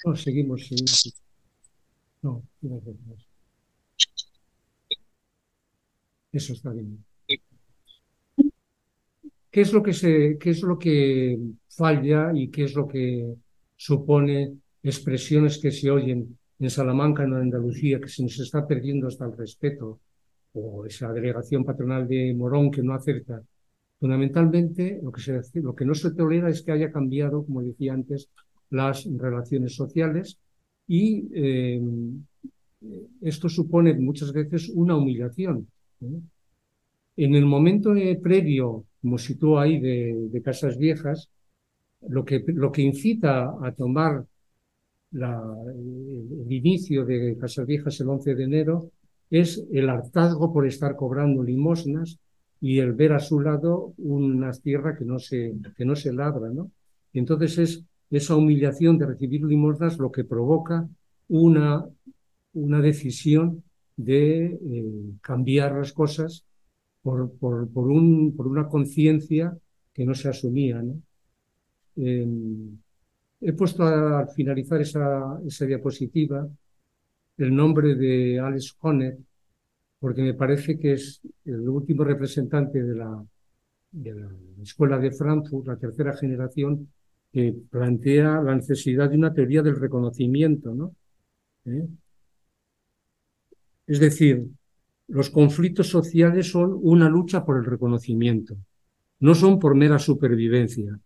no, seguimos, seguimos. No, Eso está bien. ¿Qué es lo que se, qué es lo que falla y qué es lo que supone expresiones que se oyen en Salamanca, en Andalucía, que se nos está perdiendo hasta el respeto, o esa delegación patronal de Morón que no acerta? Fundamentalmente, lo que, se, lo que no se tolera es que haya cambiado, como decía antes, las relaciones sociales y eh, esto supone muchas veces una humillación. En el momento previo, como sitúo ahí, de, Casas Viejas, lo que, lo que incita a tomar el, inicio de Casas Viejas el 11 de enero es el hartazgo por estar cobrando limosnas y el ver a su lado una tierra que no se, que no se labra. ¿no? Entonces es esa humillación de recibir limosnas lo que provoca una, una decisión de eh, cambiar las cosas por, por, por, un, por una conciencia que no se asumía. Em, he puesto al finalizar esa, esa diapositiva el nombre de Alex Honnet, porque me parece que es el último representante de la, de la Escuela de Frankfurt, la tercera generación, que plantea la necesidad de una teoría del reconocimiento, ¿no? ¿Eh? Es decir, los conflictos sociales son una lucha por el reconocimiento. no son por mera supervivencia.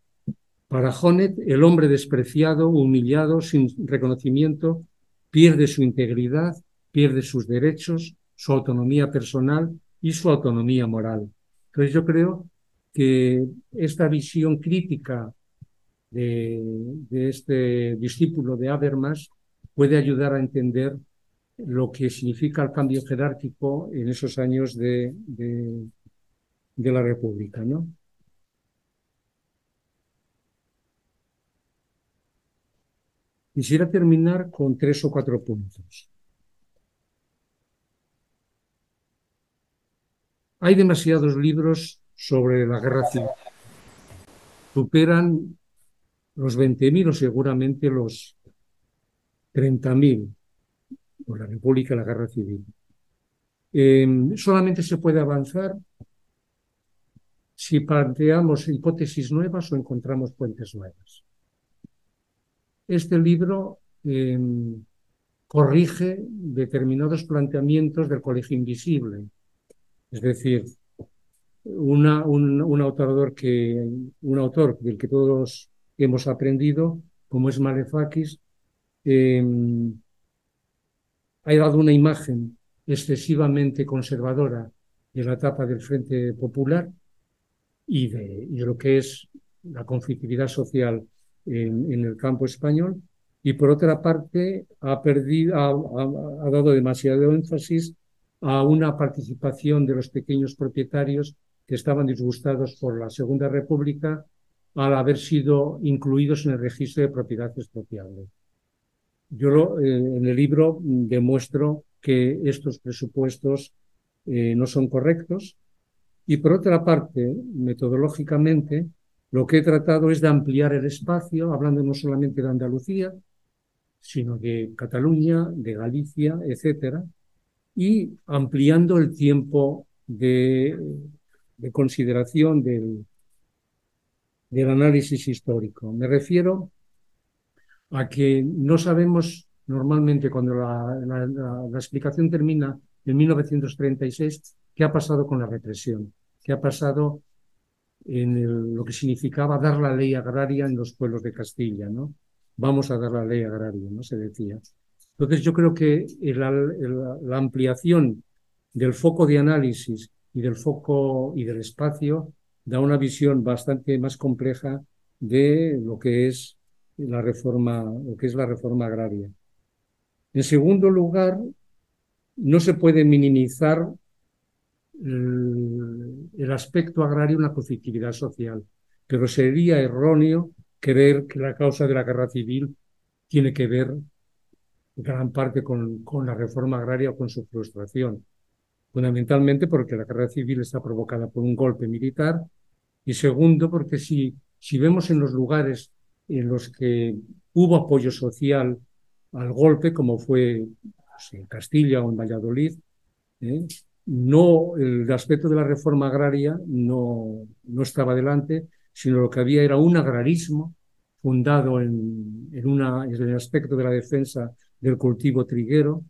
Para Honet, el hombre despreciado, humillado, sin reconocimiento, pierde su integridad, pierde sus derechos, su autonomía personal y su autonomía moral. Entonces yo creo que esta visión crítica de, este discípulo de Habermas puede ayudar a entender lo que significa el cambio jerárquico en esos años de, de, la República. ¿no? Quisiera terminar con tres o cuatro puntos. Hay demasiados libros sobre la guerra civil. Superan los 20.000 o seguramente los 30.000 por la República la Guerra Civil. Em, solamente se puede avanzar si planteamos hipótesis nuevas o encontramos puentes nuevas. Este libro em, corrige determinados planteamientos del Colegio Invisible, es decir, un, autor que, del que todos hemos aprendido, como es Malefakis, em, ha dado una imagen excesivamente conservadora de la etapa del Frente Popular y de, lo que es la conflictividad social en, el campo español. Y por otra parte, ha, perdido, ha dado demasiado énfasis a una participación de los pequeños propietarios que estaban disgustados por la Segunda República al haber sido incluidos en el registro de propiedad expropiable. Yo eh, en el libro demuestro que estos presupuestos eh, no son correctos y por otra parte, metodológicamente, lo que he tratado es de ampliar el espacio, hablando no solamente de Andalucía, sino de Cataluña, de Galicia, etcétera, y ampliando el tiempo de, consideración del, del análisis histórico. Me refiero a que no sabemos normalmente cuando la, explicación termina en 1936 qué ha pasado con la represión, qué ha pasado en lo que significaba dar la ley agraria en los pueblos de Castilla, ¿no? Vamos a dar la ley agraria, ¿no? Se decía. Entonces yo creo que la ampliación del foco de análisis y del foco y del espacio da una visión bastante más compleja de lo que es la reforma, lo que es la reforma agraria. En segundo lugar, no se puede minimizar el, aspecto agrario en la conflictividad social, pero sería erróneo creer que la causa de la guerra civil tiene que ver gran parte con, con la reforma agraria o con su frustración. Fundamentalmente porque la guerra civil está provocada por un golpe militar y segundo porque si, si vemos en los lugares en los que hubo apoyo social al golpe, como fue en Castilla o en Valladolid, ¿eh? No el aspecto de la reforma agraria no, no estaba delante, sino lo que había era un agrarismo fundado en, en, una, en el aspecto de la defensa del cultivo triguero,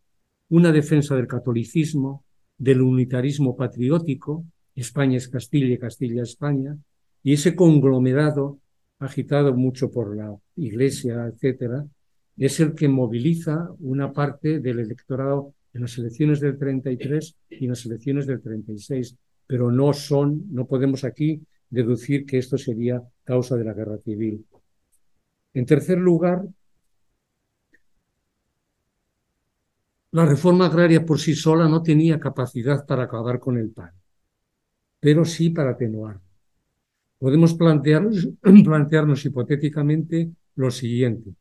una defensa del catolicismo, del unitarismo patriótico, España es Castilla y Castilla es España, y ese conglomerado agitado mucho por la Iglesia, etcétera, es el que moviliza una parte del electorado en las elecciones del 33 y en las elecciones del 36, pero no son, no podemos aquí deducir que esto sería causa de la guerra civil. En tercer lugar, La reforma agraria por sí sola no tenía capacidad para acabar con el pan, pero sí para atenuar. Podemos plantearnos, plantearnos hipotéticamente lo siguiente.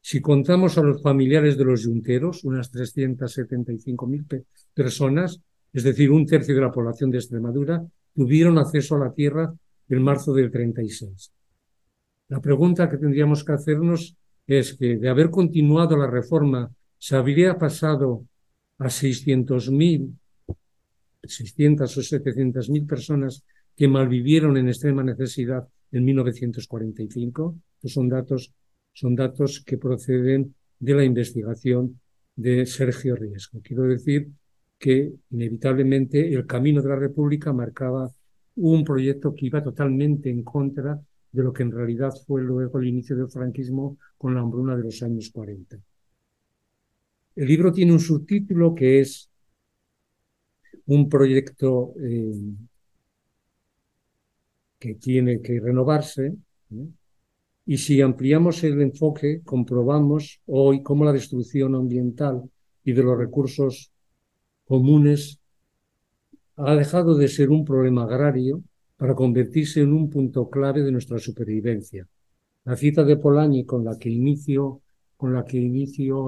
Si contamos a los familiares de los yunteros, unas 375.000 personas, es decir, un tercio de la población de Extremadura, tuvieron acceso a la tierra en marzo del 36. La pregunta que tendríamos que hacernos es que de haber continuado la reforma se habría pasado a 600.000, 600 o 700.000 personas que malvivieron en extrema necesidad en 1945. Pues son datos, son datos que proceden de la investigación de Sergio Riesco. Quiero decir que inevitablemente el camino de la República marcaba un proyecto que iba totalmente en contra de lo que en realidad fue luego el inicio del franquismo con la hambruna de los años 40. El libro tiene un subtítulo que es un proyecto eh, que tiene que renovarse. Y si ampliamos el enfoque, comprobamos hoy cómo la destrucción ambiental y de los recursos comunes ha dejado de ser un problema agrario para convertirse en un punto clave de nuestra supervivencia. La cita de Polanyi con la que inicio,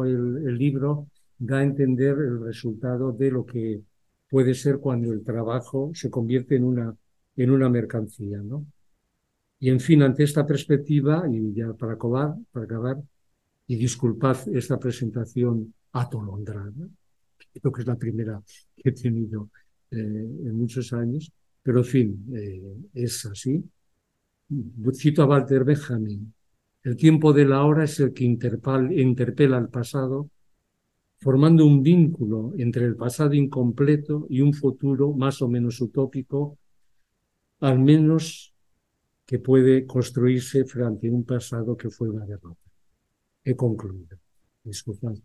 el, libro da a entender el resultado de lo que puede ser cuando el trabajo se convierte en una, en una mercancía. ¿no? Y en fin, ante esta perspectiva, y ya para acabar, para acabar y disculpad esta presentación atolondrada, creo que es la primera que he tenido eh, en muchos años, pero en fin, eh, es así. Cito a Walter Benjamin, el tiempo de la hora es el que interpela al pasado, formando un vínculo entre el pasado incompleto y un futuro más o menos utópico, al menos que puede construirse frente a un pasado que fue una derrota. He concluido. Disculpad.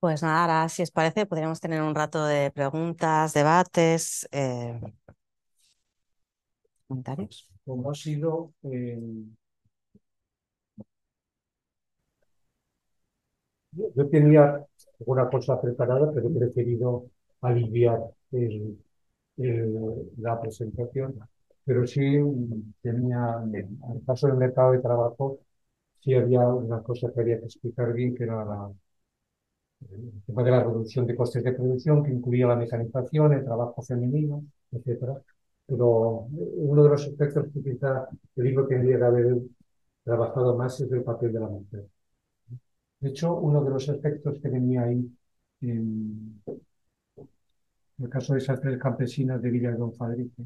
Pues nada, ahora si os parece podríamos tener un rato de preguntas, debates, eh, comentarios. Como ha sido eh, yo, tenía alguna cosa preparada, pero he preferido aliviar la presentación. Pero sí tenía, en el caso del mercado de trabajo, sí había una cosa que había que explicar bien, que era la, el tema de la reducción de costes de producción, que incluía la mecanización, el trabajo femenino, etcétera. Pero uno de los aspectos que quizá el libro tendría que haber trabajado más es el papel de la mujer. De hecho, uno de los aspectos que venía ahí, en el caso de esas tres campesinas de Villa de Don Fadrique,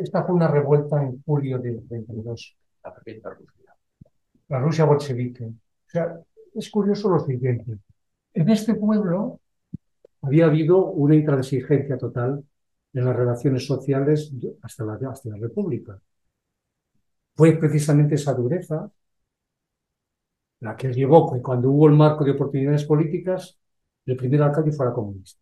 esta fue una revuelta en julio de 32. La Rusia bolchevique sea, es curioso lo siguiente. En este pueblo había habido una intransigencia total en las relaciones sociales hasta la, hasta la República. Fue precisamente esa dureza la que llevó que cuando hubo el marco de oportunidades políticas, el primer alcalde fuera comunista.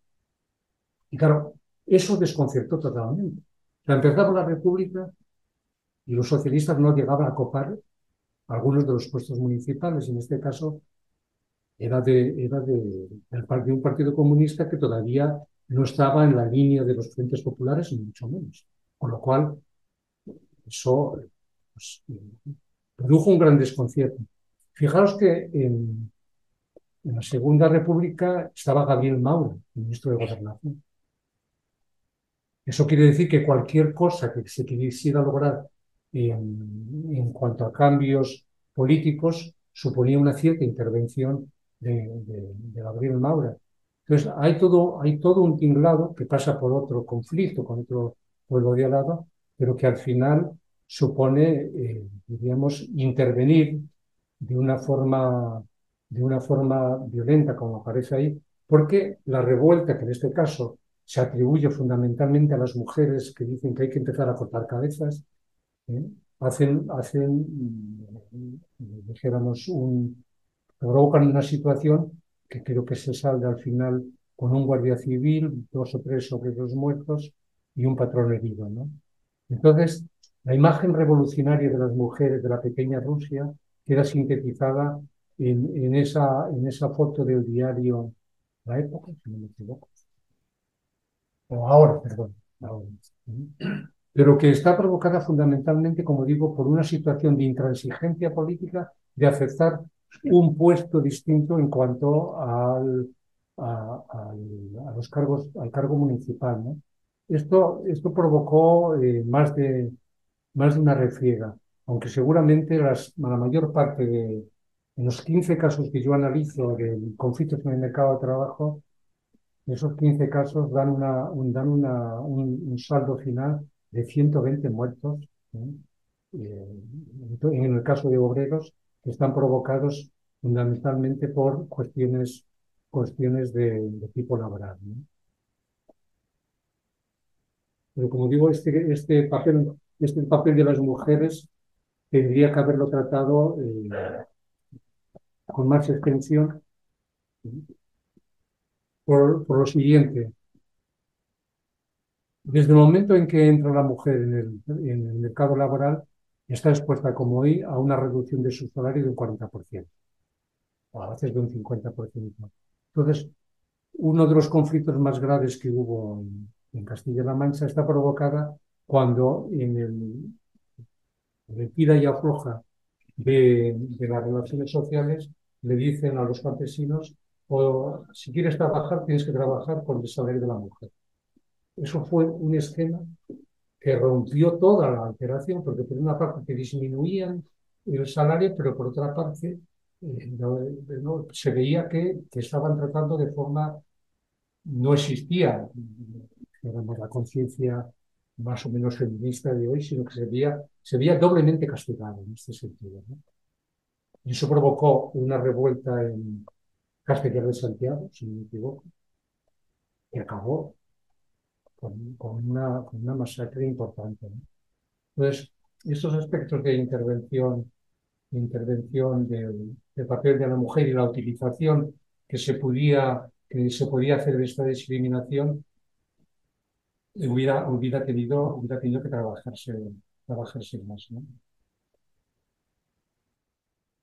Y claro, eso desconcertó totalmente. La empezaba la República y los socialistas no llegaban a copar algunos de los puestos municipales, en este caso era de, era de, un partido comunista que todavía no estaba en la línea de los frentes populares, ni mucho menos. Con lo cual, eso pues, produjo un gran desconcierto. Fijaros que en, en, la Segunda República estaba Gabriel Maura, ministro de Gobernación. Eso quiere decir que cualquier cosa que se quisiera lograr en, cuanto a cambios políticos suponía una cierta intervención de, Gabriel Maura. Entonces, hay todo, hay todo un tinglado que pasa por otro conflicto con otro pueblo de al lado, pero que al final supone, eh, diríamos, intervenir de una forma de una forma violenta, como aparece ahí, porque la revuelta, que en este caso se atribuye fundamentalmente a las mujeres que dicen que hay que empezar a cortar cabezas, ¿eh? hacen, hacen, mm, dijéramos, provocan una situación que creo que se salga al final con un guardia civil, dos o tres sobre los muertos y un patrón herido. ¿no? Entonces, la imagen revolucionaria de las mujeres de la pequeña Rusia queda sintetizada en, esa, en esa foto del diario La Época, si no me equivoco. O ahora, perdón. Ahora pero que está provocada fundamentalmente, como digo, por una situación de intransigencia política de aceptar un puesto distinto en cuanto al, a, los cargos, al cargo municipal. Esto, esto provocó eh, más, de, más de una refriega, aunque seguramente las, la mayor parte de los 15 casos que yo analizo de conflictos en el mercado de trabajo, esos 15 casos dan, una, un, dan una, un saldo final de 120 muertos en el caso de obreros, que están provocados fundamentalmente por cuestiones, cuestiones de, tipo laboral. Pero como digo, este, este, papel, este papel de las mujeres tendría que haberlo tratado eh, con más extensión por, por, lo siguiente. Desde el momento en que entra la mujer en el, en el mercado laboral, está expuesta, como hoy, a una reducción de su salario de un 40%, o a veces de un 50%. Entonces, uno de los conflictos más graves que hubo en, Castilla-La Mancha está provocada cuando en el, retira y afloja de, de, las relaciones sociales le dicen a los campesinos o si quieres trabajar tienes que trabajar con el salario de la mujer. Eso fue un esquema que rompió toda la alteración, porque por una parte que disminuían el salario, pero por otra parte eh, se veía que, que, estaban tratando de forma, no existía digamos, la conciencia más o menos feminista de hoy, sino que se veía, se veía doblemente castigado en este sentido. Y eso provocó una revuelta en Castellar de Santiago, si no me equivoco, que acabó con, una, una, masacre importante. Entonces, estos aspectos de intervención, intervención del, papel de la mujer y la utilización que se podía, que se podía hacer de esta discriminación, hubiera, hubiera, tenido, hubiera tenido que trabajarse, trabajarse más. ¿no?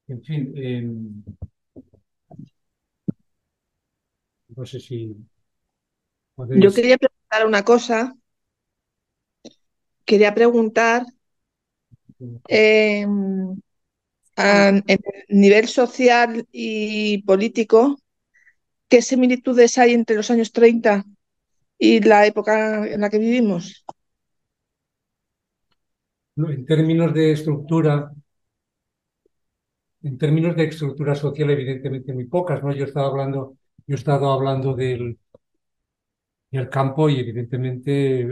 En fin, eh, no sé si... Yo quería una cosa. Quería preguntar em, en el nivel social y político, ¿qué similitudes hay entre los años 30 y la época en la que vivimos? En términos de estructura, en términos de estructura social, evidentemente muy pocas, ¿no? Yo estaba hablando, yo he estado hablando del, y el campo y evidentemente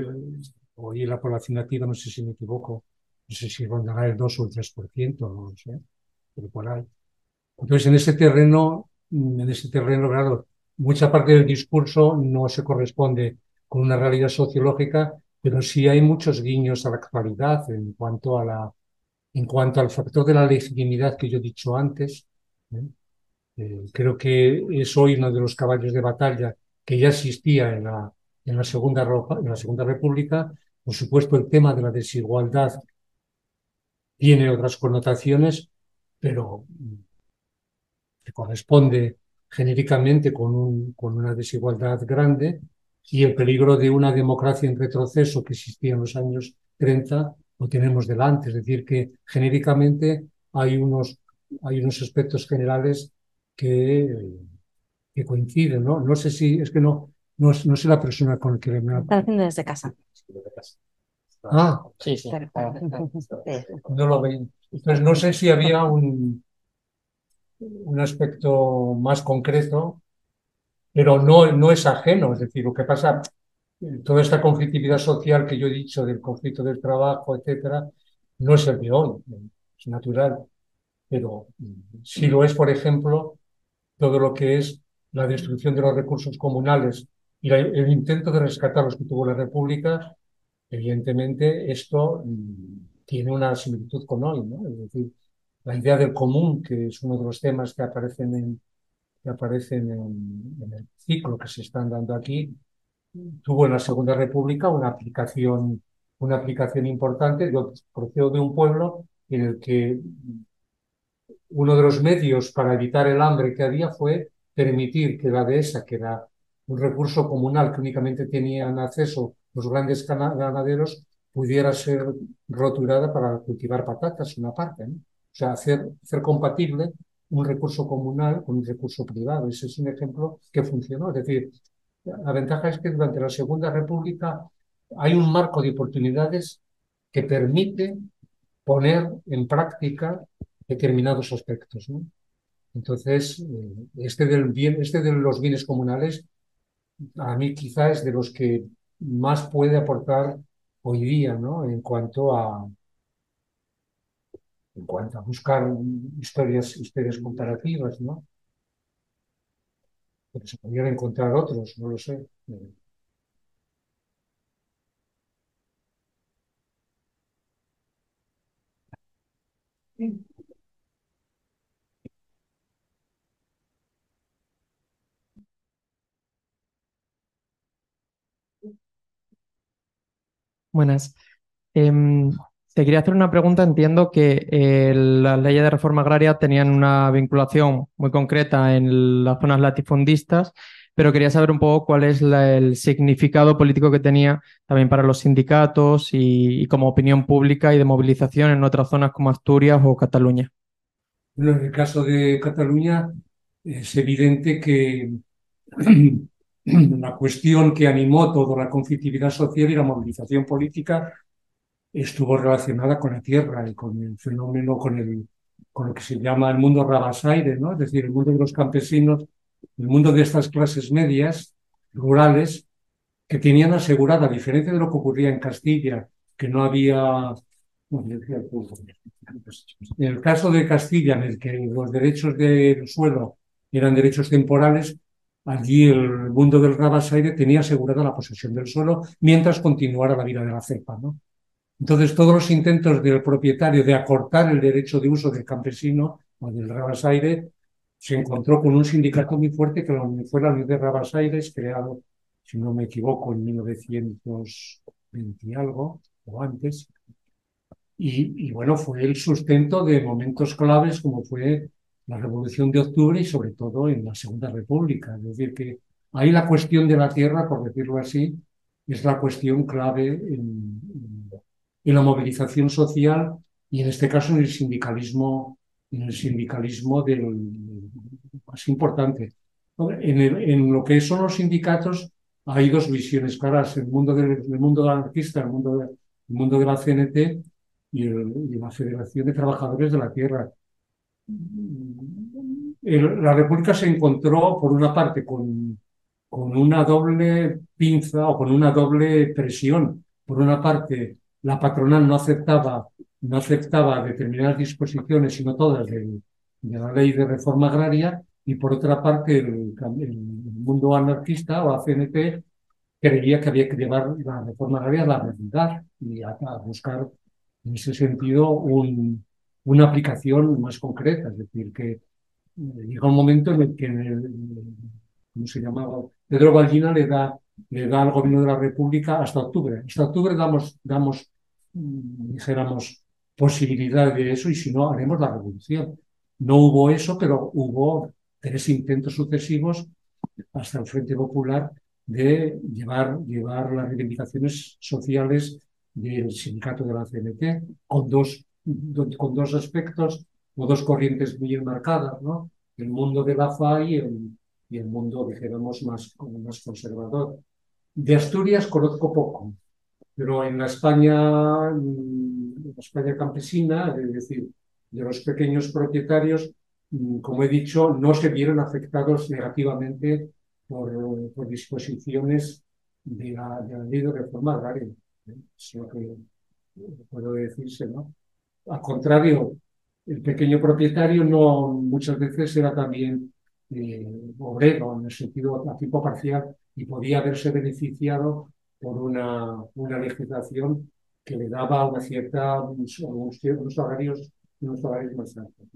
hoy la población nativa, no sé si me equivoco, no sé si rondará el 2 o el 3%, no lo sé, pero por ahí. Entonces, en ese terreno, en ese terreno, claro, mucha parte del discurso no se corresponde con una realidad sociológica, pero sí hay muchos guiños a la actualidad en cuanto a la, en cuanto al factor de la legitimidad que yo he dicho antes. ¿eh? Eh, creo que es hoy uno de los caballos de batalla que ya existía en la, en la, segunda, en la Segunda República. Por supuesto, el tema de la desigualdad tiene otras connotaciones, pero se corresponde genéricamente con, un, con una desigualdad grande y el peligro de una democracia en retroceso que existía en los años 30 lo tenemos delante. Es decir, que genéricamente hay unos, hay unos aspectos generales que que coinciden, ¿no? No sé si, es que no, no, no sé la persona con la que me Está haciendo desde casa. Ah, sí, sí. No lo veo. Entonces, no sé si había un, un aspecto más concreto, pero no, no es ajeno. Es decir, lo que pasa, toda esta conflictividad social que yo he dicho del conflicto del trabajo, etcétera, no es el de hoy, es natural. Pero si lo es, por ejemplo, todo lo que es la destrucción de los recursos comunales y el intento de rescatar los que tuvo la República, evidentemente esto mm, tiene una similitud con hoy, ¿no? Es decir, la idea del común, que es uno de los temas que aparecen en, que aparecen en, el ciclo que se están dando aquí, tuvo en la Segunda República una aplicación, una aplicación importante. Yo procedo de un pueblo en el que uno de los medios para evitar el hambre que había fue permitir que la dehesa, que era un recurso comunal que únicamente tenían acceso los grandes ganaderos, pudiera ser roturada para cultivar patatas, una parte. Sea, hacer, hacer compatible un recurso comunal con un recurso privado. Ese es un ejemplo que funcionó. Es decir, la ventaja es que durante la Segunda República hay un marco de oportunidades que permite poner en práctica determinados aspectos. ¿no? Entonces, eh, este, del bien, este de los bienes comunales, a mí quizás es de los que más puede aportar hoy día, ¿no? En cuanto a, en cuanto a buscar historias, historias comparativas, ¿no? Pero se podrían encontrar otros, no lo sé. Buenas. Em, te quería hacer una pregunta. Entiendo que eh, las leyes de reforma agraria tenían una vinculación muy concreta en las zonas latifundistas, pero quería saber un poco cuál es el significado político que tenía también para los sindicatos y, como opinión pública y de movilización en otras zonas como Asturias o Cataluña. en el caso de Cataluña es evidente que la cuestión que animó toda la conflictividad social y la movilización política estuvo relacionada con la tierra y con el fenómeno, con, el, con lo que se llama el mundo rabasaire, ¿no? es decir, el mundo de los campesinos, el mundo de estas clases medias, rurales, que tenían asegurada, a diferencia de lo que ocurría en Castilla, que no había... En el caso de Castilla, en el que los derechos del suelo eran derechos temporales, allí el mundo del Rabasaire tenía asegurada la posesión del suelo mientras continuara la vida de la cepa. ¿no? Entonces, todos los intentos del propietario de acortar el derecho de uso del campesino o del Rabasaire se encontró con un sindicato muy fuerte que fue la Unión de Rabasaires, creado, si no me equivoco, en 1920 y algo, o antes. Y, y bueno, fue el sustento de momentos claves como fue la Revolución de Octubre y sobre todo en la Segunda República. Es decir, que ahí la cuestión de la tierra, por decirlo así, es la cuestión clave en, en la movilización social y en este caso en el sindicalismo, en el sindicalismo del, más importante. En, en, lo que son los sindicatos hay dos visiones claras, el mundo del, el mundo anarquista, el mundo, de, el mundo de la CNT y, el, y, la Federación de Trabajadores de la Tierra. El, la República se encontró, por una parte, con, con una doble pinza o con una doble presión. Por una parte, la patronal no aceptaba, no aceptaba determinadas disposiciones, sino todas de, de la ley de reforma agraria, y por otra parte el, el mundo anarquista o la CNT creía que había que llevar la reforma agraria a la realidad y a, a buscar en ese sentido un, una aplicación más concreta, es decir, que eh, llega un momento en el que, el, ¿cómo se llamaba? Pedro Ballina le da le da al gobierno de la República hasta octubre. Hasta octubre damos, damos mm, dijéramos, posibilidad de eso y si no, haremos la revolución. No hubo eso, pero hubo tres intentos sucesivos hasta el Frente Popular de llevar, llevar las reivindicaciones sociales del sindicato de la CNT con dos, con dos aspectos o dos corrientes muy enmarcadas, ¿no? El mundo de la FA y el, y el mundo, dijéramos, más, más conservador. De Asturias conozco poco, pero en la España, mm, la España campesina, es decir, de los pequeños propietarios, mm, como he dicho, no se vieron afectados negativamente por, disposiciones de la, de ley de reforma agraria. ¿eh? Es lo que puedo decirse, ¿no? Al contrario, el pequeño propietario no muchas veces era también eh, obrero, en el sentido a tipo parcial, y podía haberse beneficiado por una, una legislación que le daba una cierta, unos, unos salarios, unos salarios más altos.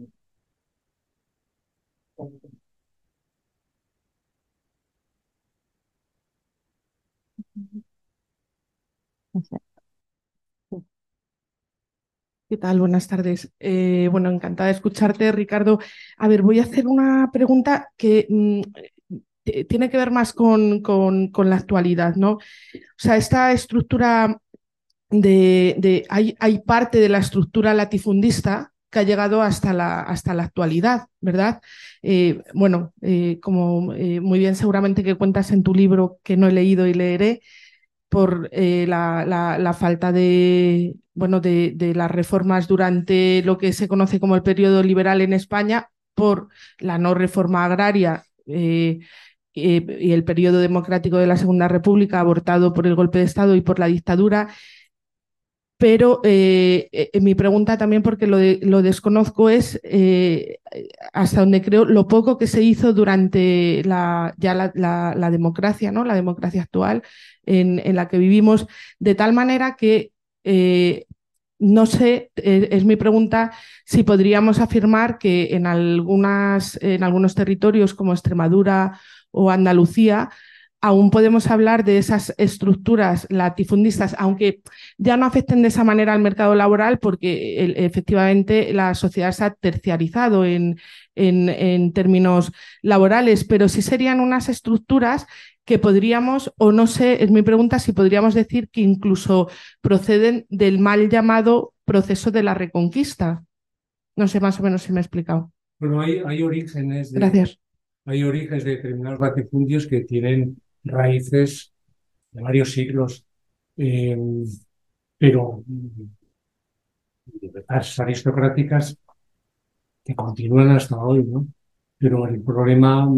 ¿Qué tal? Buenas tardes. Eh, bueno, encantada de escucharte, Ricardo. A ver, voy a hacer una pregunta que mmm, tiene que ver más con, con, con, la actualidad, ¿no? O sea, esta estructura de, de hay, hay, parte de la estructura latifundista que ha llegado hasta la, hasta la actualidad, ¿verdad? Eh, bueno, eh, como eh, muy bien seguramente que cuentas en tu libro que no he leído y leeré, por eh, la, la, falta de, bueno, de, de las reformas durante lo que se conoce como el periodo liberal en España, por la no reforma agraria eh, eh, y el periodo democrático de la Segunda República, abortado por el golpe de Estado y por la dictadura. pero eh, eh, mi pregunta también, porque lo, lo desconozco, es eh, hasta donde creo lo poco que se hizo durante la, ya la, la, democracia, ¿no? la democracia actual en, en, la que vivimos, de tal manera que no sé, es mi pregunta, si podríamos afirmar que en, algunas, en algunos territorios como Extremadura o Andalucía, aún podemos hablar de esas estructuras latifundistas, aunque ya no afecten de esa manera al mercado laboral, porque efectivamente la sociedad se ha terciarizado en, en, términos laborales, pero sí serían unas estructuras que podríamos, o no sé, es mi pregunta, si podríamos decir que incluso proceden del mal llamado proceso de la reconquista. No sé más o menos si me he explicado. Bueno, hay, hay orígenes Gracias. Hay orígenes de determinados latifundios que tienen raíces de varios siglos, eh, pero las aristocráticas que continúan hasta hoy, ¿no? Pero el problema,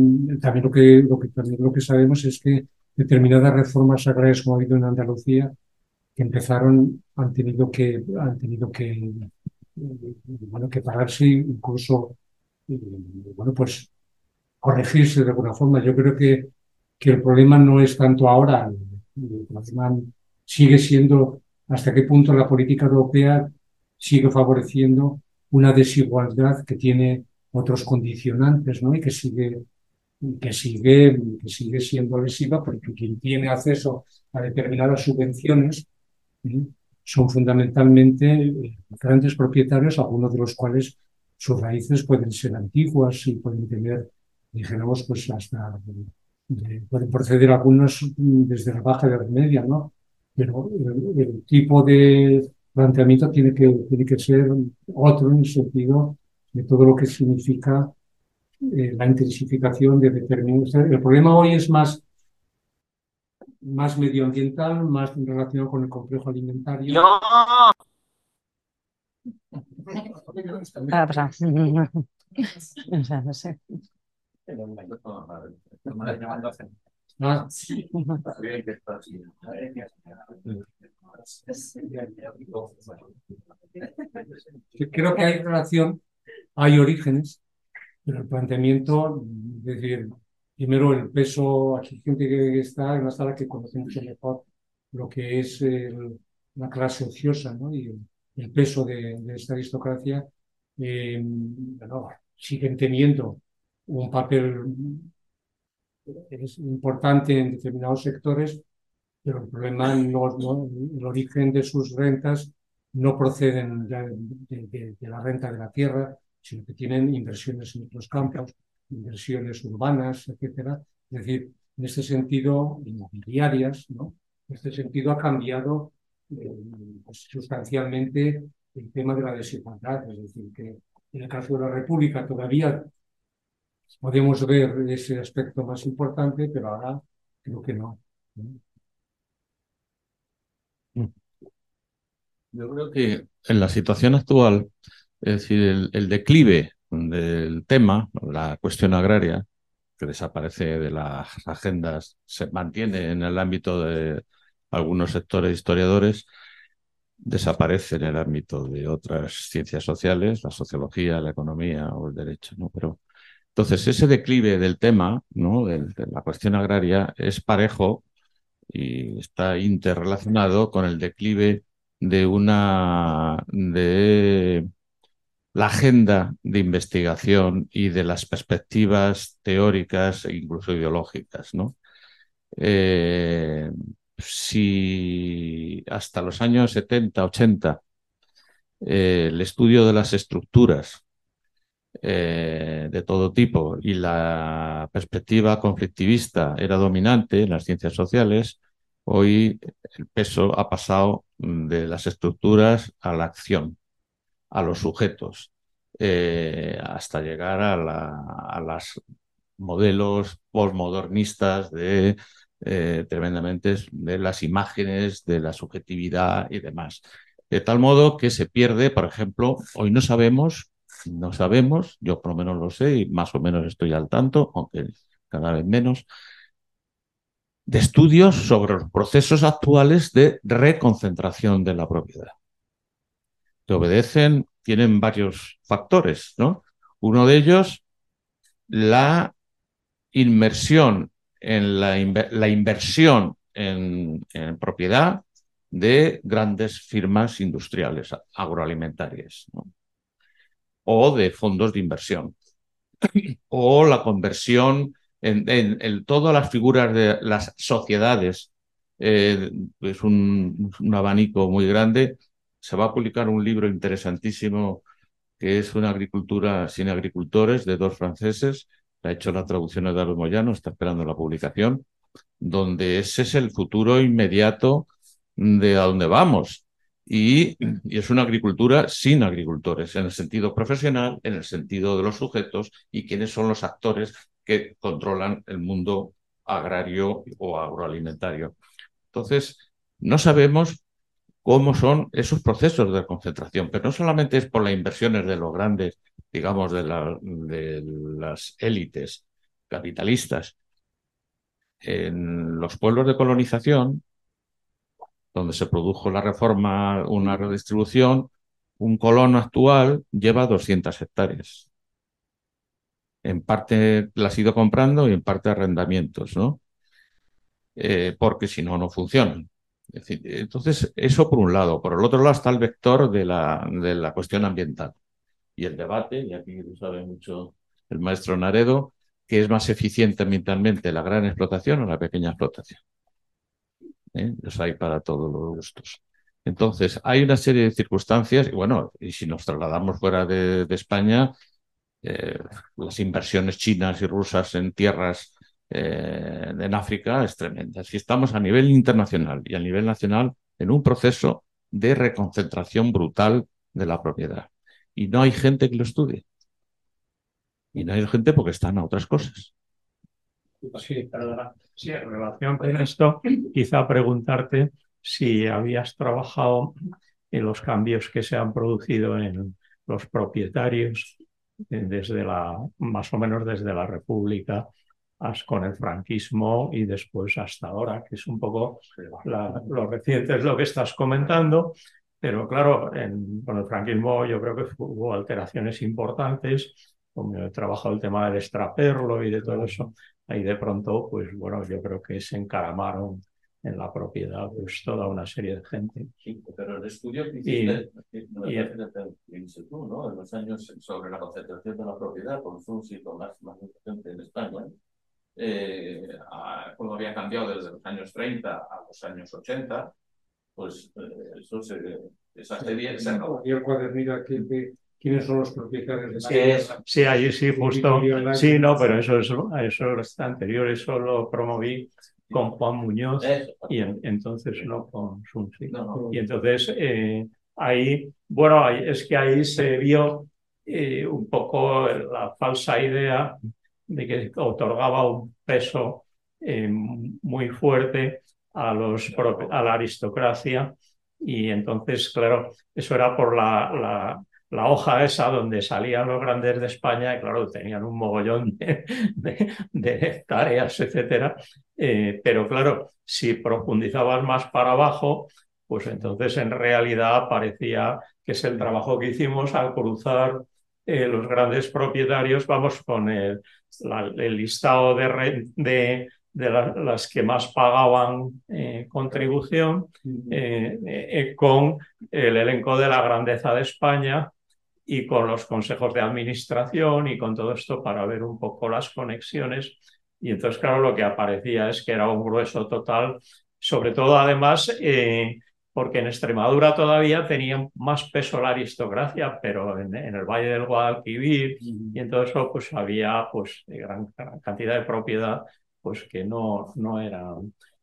también lo que, lo que, también lo que sabemos es que determinadas reformas agrarias como ha habido en Andalucía, que empezaron, han tenido que, han tenido que, bueno, que pararse, incluso, eh, bueno, pues corregirse de alguna forma. Yo creo que que el problema no es tanto ahora, sigue siendo hasta qué punto la política europea sigue favoreciendo una desigualdad que tiene otros condicionantes, ¿no? Y que sigue, que sigue, que sigue siendo lesiva porque quien tiene acceso a determinadas subvenciones son fundamentalmente eh, grandes propietarios, algunos de los cuales sus raíces pueden ser antiguas y pueden tener, dijéramos, pues hasta pueden proceder algunos desde la baja de la media, ¿no? Pero el, tipo de planteamiento tiene que, tiene que ser otro en el sentido de todo lo que significa eh, la intensificación de determinados. El problema hoy es más, más medioambiental, más relacionado con el complejo alimentario. no sé. Creo que hay relación, hay orígenes, pero el planteamiento, es decir, primero el peso, aquí gente que está en la sala que conoce mucho mejor lo que es la clase ociosa ¿no? y el, peso de, esta aristocracia, eh, bueno, siguen teniendo un papel es importante en determinados sectores, pero el problema no, el origen de sus rentas no proceden de, la renta de la tierra, sino que tienen inversiones en otros campos, inversiones urbanas, etcétera. Es decir, en este sentido, inmobiliarias, ¿no? En este sentido ha cambiado eh, pues, sustancialmente el tema de la desigualdad. Es decir, que en el caso de la República todavía podemos ver ese aspecto más importante, pero ahora creo que no. Yo creo que en la situación actual, es decir, el, declive del tema, la cuestión agraria, que desaparece de las agendas, se mantiene en el ámbito de algunos sectores historiadores, desaparece en el ámbito de otras ciencias sociales, la sociología, la economía o el derecho, ¿no? Pero entonces, ese declive del tema, ¿no? de, la cuestión agraria, es parejo y está interrelacionado con el declive de una de la agenda de investigación y de las perspectivas teóricas e incluso ideológicas, ¿no? Eh, si hasta los años 70, 80 eh, el estudio de las estructuras eh, de todo tipo y la perspectiva conflictivista era dominante en las ciencias sociales, hoy el peso ha pasado de las estructuras a la acción, a los sujetos, eh, hasta llegar a, la, los modelos postmodernistas de eh, tremendamente de las imágenes, de la subjetividad y demás. De tal modo que se pierde, por ejemplo, hoy no sabemos no sabemos, yo por lo menos lo sé y más o menos estoy al tanto, aunque cada vez menos, de estudios sobre los procesos actuales de reconcentración de la propiedad. que obedecen, tienen varios factores, ¿no? Uno de ellos, la inmersión en la, inversión en, en, propiedad de grandes firmas industriales agroalimentarias ¿no? O de fondos de inversión o la conversión en, todas las figuras de las sociedades eh, es un, abanico muy grande. Se va a publicar un libro interesantísimo que es una agricultura sin agricultores de dos franceses. Ha hecho la traducción de Eduardo Moyano, está esperando la publicación, donde ese es el futuro inmediato de a dónde vamos. Y, es una agricultura sin agricultores, en el sentido profesional, en el sentido de los sujetos y quiénes son los actores que controlan el mundo agrario o agroalimentario. Entonces, no sabemos cómo son esos procesos de concentración, pero no solamente es por las inversiones de los grandes, digamos, de las élites capitalistas. En los pueblos de colonización, donde se produjo la reforma, una redistribución, un colono actual lleva 200 hectáreas. En parte las ha ido comprando y en parte arrendamientos, ¿no? Eh, porque si no, no funcionan. Es decir, entonces, eso por un lado. Por el otro lado está el vector de la, de la cuestión ambiental y el debate, y aquí lo sabe mucho el maestro Naredo, que es más eficiente ambientalmente la gran explotación o la pequeña explotación. ¿Eh? Los hay para todos los gustos. Entonces, hay una serie de circunstancias, y bueno, y si nos trasladamos fuera de, España, eh, las inversiones chinas y rusas en tierras eh, en África es tremenda. Si estamos a nivel internacional y a nivel nacional en un proceso de reconcentración brutal de la propiedad. Y no hay gente que lo estudie. Y no hay gente porque están a otras cosas. Sí, perdona. Sí, en relación con esto, quizá preguntarte si habías trabajado en los cambios que se han producido en los propietarios eh, desde la, más o menos desde la República con el franquismo y después hasta ahora, que es un poco la, lo reciente, es lo que estás comentando. Pero claro, en, con el franquismo yo creo que hubo alteraciones importantes, como he trabajado el tema del extraperlo y de todo eso. Ahí de pronto, pues bueno, yo creo que se encaramaron en la propiedad pues toda una serie de gente. Sí, pero el estudio que hiciste, y, no y, tú, ¿no? En los años sobre la concentración de la propiedad con Sus y con más, más gente en España, eh, a, como había cambiado desde los años 30 a los años 80, pues eh, eso se, esa serie se acabó. Y el cuadernillo aquí de quiénes son los propietarios de sí, es, sí, ahí sí, justo. Sí, no, pero eso, eso, eso está anterior, eso lo promoví con Juan Muñoz y en, entonces no con. No, no. Y entonces eh, ahí, bueno, es que ahí se vio eh, un poco la falsa idea de que otorgaba un peso eh, muy fuerte a, los, a la aristocracia y entonces, claro, eso era por la, la, la, hoja esa donde salían los grandes de España y claro, tenían un mogollón de, de, de hectáreas, etcétera. Eh, pero claro, si profundizabas más para abajo, pues entonces en realidad parecía que es el trabajo que hicimos al cruzar eh, los grandes propietarios, vamos con el, la, el listado de, de, de la, las que más pagaban eh, contribución, eh, con el elenco de la grandeza de España y con los consejos de administración y con todo esto para ver un poco las conexiones. Y entonces, claro, lo que aparecía es que era un grueso total, sobre todo además porque en Extremadura todavía tenía más peso la aristocracia, pero en, en el Valle del Guadalquivir y en todo eso pues había pues gran, gran cantidad de propiedad pues que no, no era.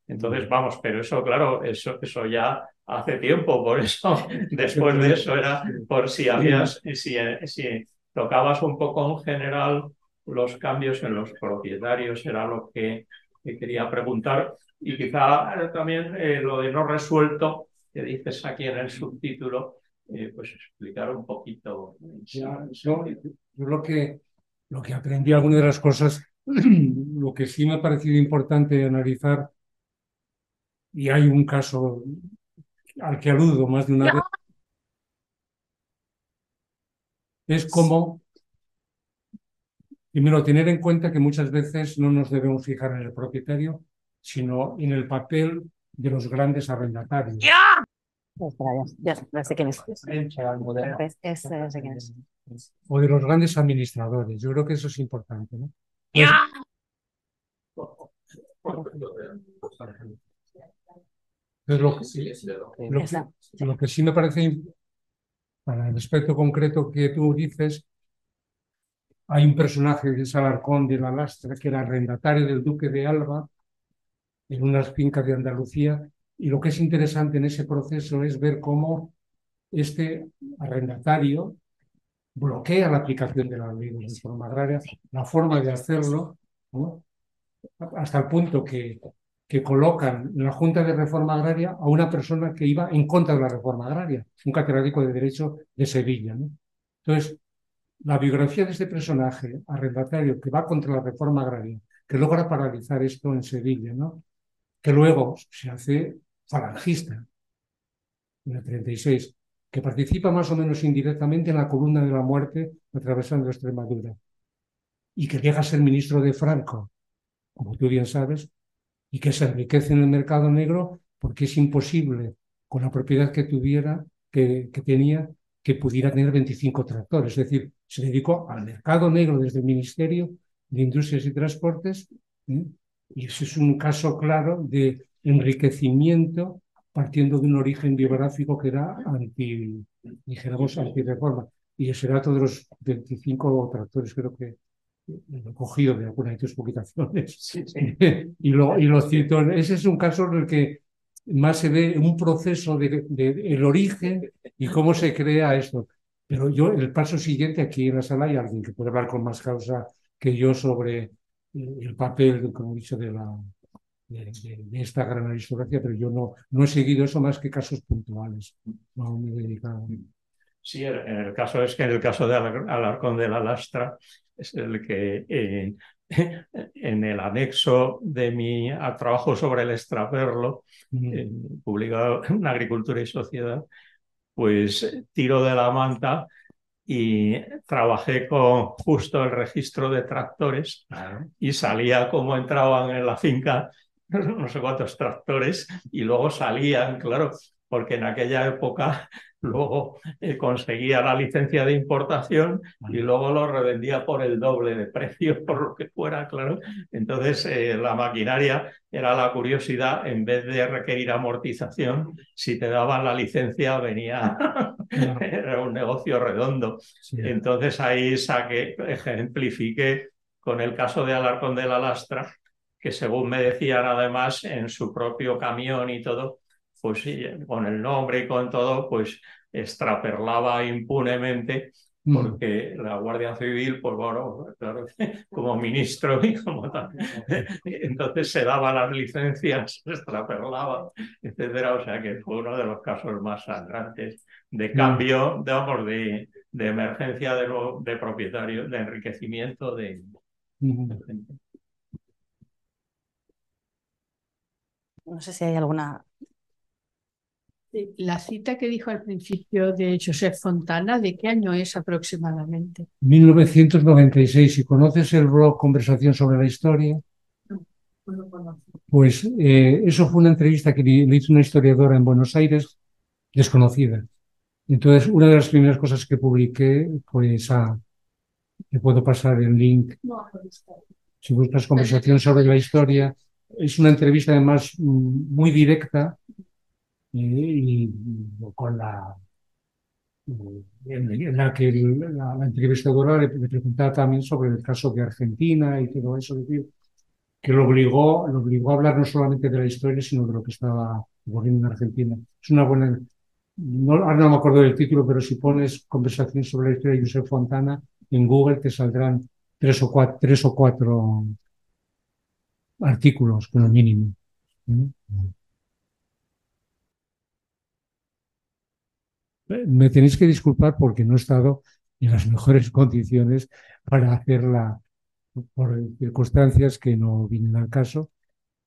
Entonces, vamos, pero eso, claro, eso, eso ya hace tiempo, por eso, después de eso era por si habías, si, si tocabas un poco en general los cambios en los propietarios, era lo que, que quería preguntar. Y quizá también eh, lo de no resuelto, que dices aquí en el subtítulo, eh, pues explicar un poquito. Ya, yo, yo, lo, que, lo que aprendí, algunas de las cosas, lo que sí me ha parecido importante analizar, y hay un caso al que aludo más de una vez, es como, primero, tener en cuenta que muchas veces no nos debemos fijar en el propietario, sino en el papel de los grandes arrendatarios. ya, sé quién es. O de los grandes administradores. Yo creo que eso es importante. ¿no? Lo, lo que sí me parece, para el aspecto concreto que tú dices, hay un personaje que es Alarcón de la Lastra, que era arrendatario del duque de Alba en unas fincas de Andalucía, y lo que es interesante en ese proceso es ver cómo este arrendatario bloquea la aplicación de la ley de reforma agraria, la forma de hacerlo, hasta el punto que que colocan en la Junta de Reforma Agraria a una persona que iba en contra de la reforma agraria, un catedrático de Derecho de Sevilla. Entonces, la biografía de este personaje, arrendatario, que va contra la reforma agraria, que logra paralizar esto en Sevilla, ¿no? que luego se hace falangista en el 36, que participa más o menos indirectamente en la columna de la muerte atravesando Extremadura, y que llega a ser ministro de Franco, como tú bien sabes, y que se enriquece en el mercado negro porque es imposible con la propiedad que tuviera, que, tenía, que pudiera tener 25 tractores. Es decir, se dedicó al mercado negro desde el Ministerio de Industrias y Transportes ¿eh? y ese es un caso claro de enriquecimiento partiendo de un origen biográfico que era anti, dijéramos, anti-reforma. Y ese dato de los 25 tractores creo que cogido de alguna de tus publicaciones y, lo, y lo cito. Ese es un caso en el que más se ve un proceso de, el origen y cómo se crea esto. Pero yo, el paso siguiente, aquí en la sala hay alguien que puede hablar con más causa que yo sobre eh, el papel, como he dicho, de, la, de, esta gran aristocracia, pero yo no, no he seguido eso más que casos puntuales. No me he dedicado. Sí, en el caso es que en el caso de Alarcón de la Lastra, es el que eh, en el anexo de mi trabajo sobre el extraperlo, eh, publicado en Agricultura y Sociedad, pues tiro de la manta y trabajé con justo el registro de tractores y salía cómo entraban en la finca no sé cuántos tractores y luego salían, claro, porque en aquella época luego eh, conseguía la licencia de importación y luego lo revendía por el doble de precio, por lo que fuera, claro. Entonces, eh, la maquinaria era la curiosidad, en vez de requerir amortización, si te daban la licencia venía, era un negocio redondo. Entonces ahí saqué, ejemplifiqué con el caso de Alarcón de la Lastra, que según me decían además en su propio camión y todo, pues sí, con el nombre y con todo, pues extraperlaba impunemente mm. porque la Guardia Civil, pues bueno, claro, como ministro y como tal, entonces se daba las licencias, se extraperlaba, etcétera, o sea que fue uno de los casos más sangrantes de mm. cambio, digamos, de, de emergencia de, de propietario, de enriquecimiento de, mm. No sé si hay alguna la cita que dijo al principio de Joseph Fontana, ¿de qué año es aproximadamente? 1996. Si conoces el blog Conversación sobre la Historia, pues eh, eso fue una entrevista que le hizo una historiadora en Buenos Aires, desconocida. Entonces, una de las primeras cosas que publiqué fue esa. Te puedo pasar el link. Si buscas conversación sobre la historia, es una entrevista además mm, muy directa y, con la en, la que la, entrevistadora le, preguntaba también sobre el caso de Argentina y todo eso, que lo obligó, lo obligó a hablar no solamente de la historia, sino de lo que estaba ocurriendo en Argentina. Es una buena, no, ahora no me acuerdo del título, pero si pones conversación sobre la historia de Josep Fontana en Google te saldrán tres o cuatro, tres o cuatro artículos como mínimo. Me tenéis que disculpar porque no he estado en las mejores condiciones para hacerla por circunstancias que no vienen al caso,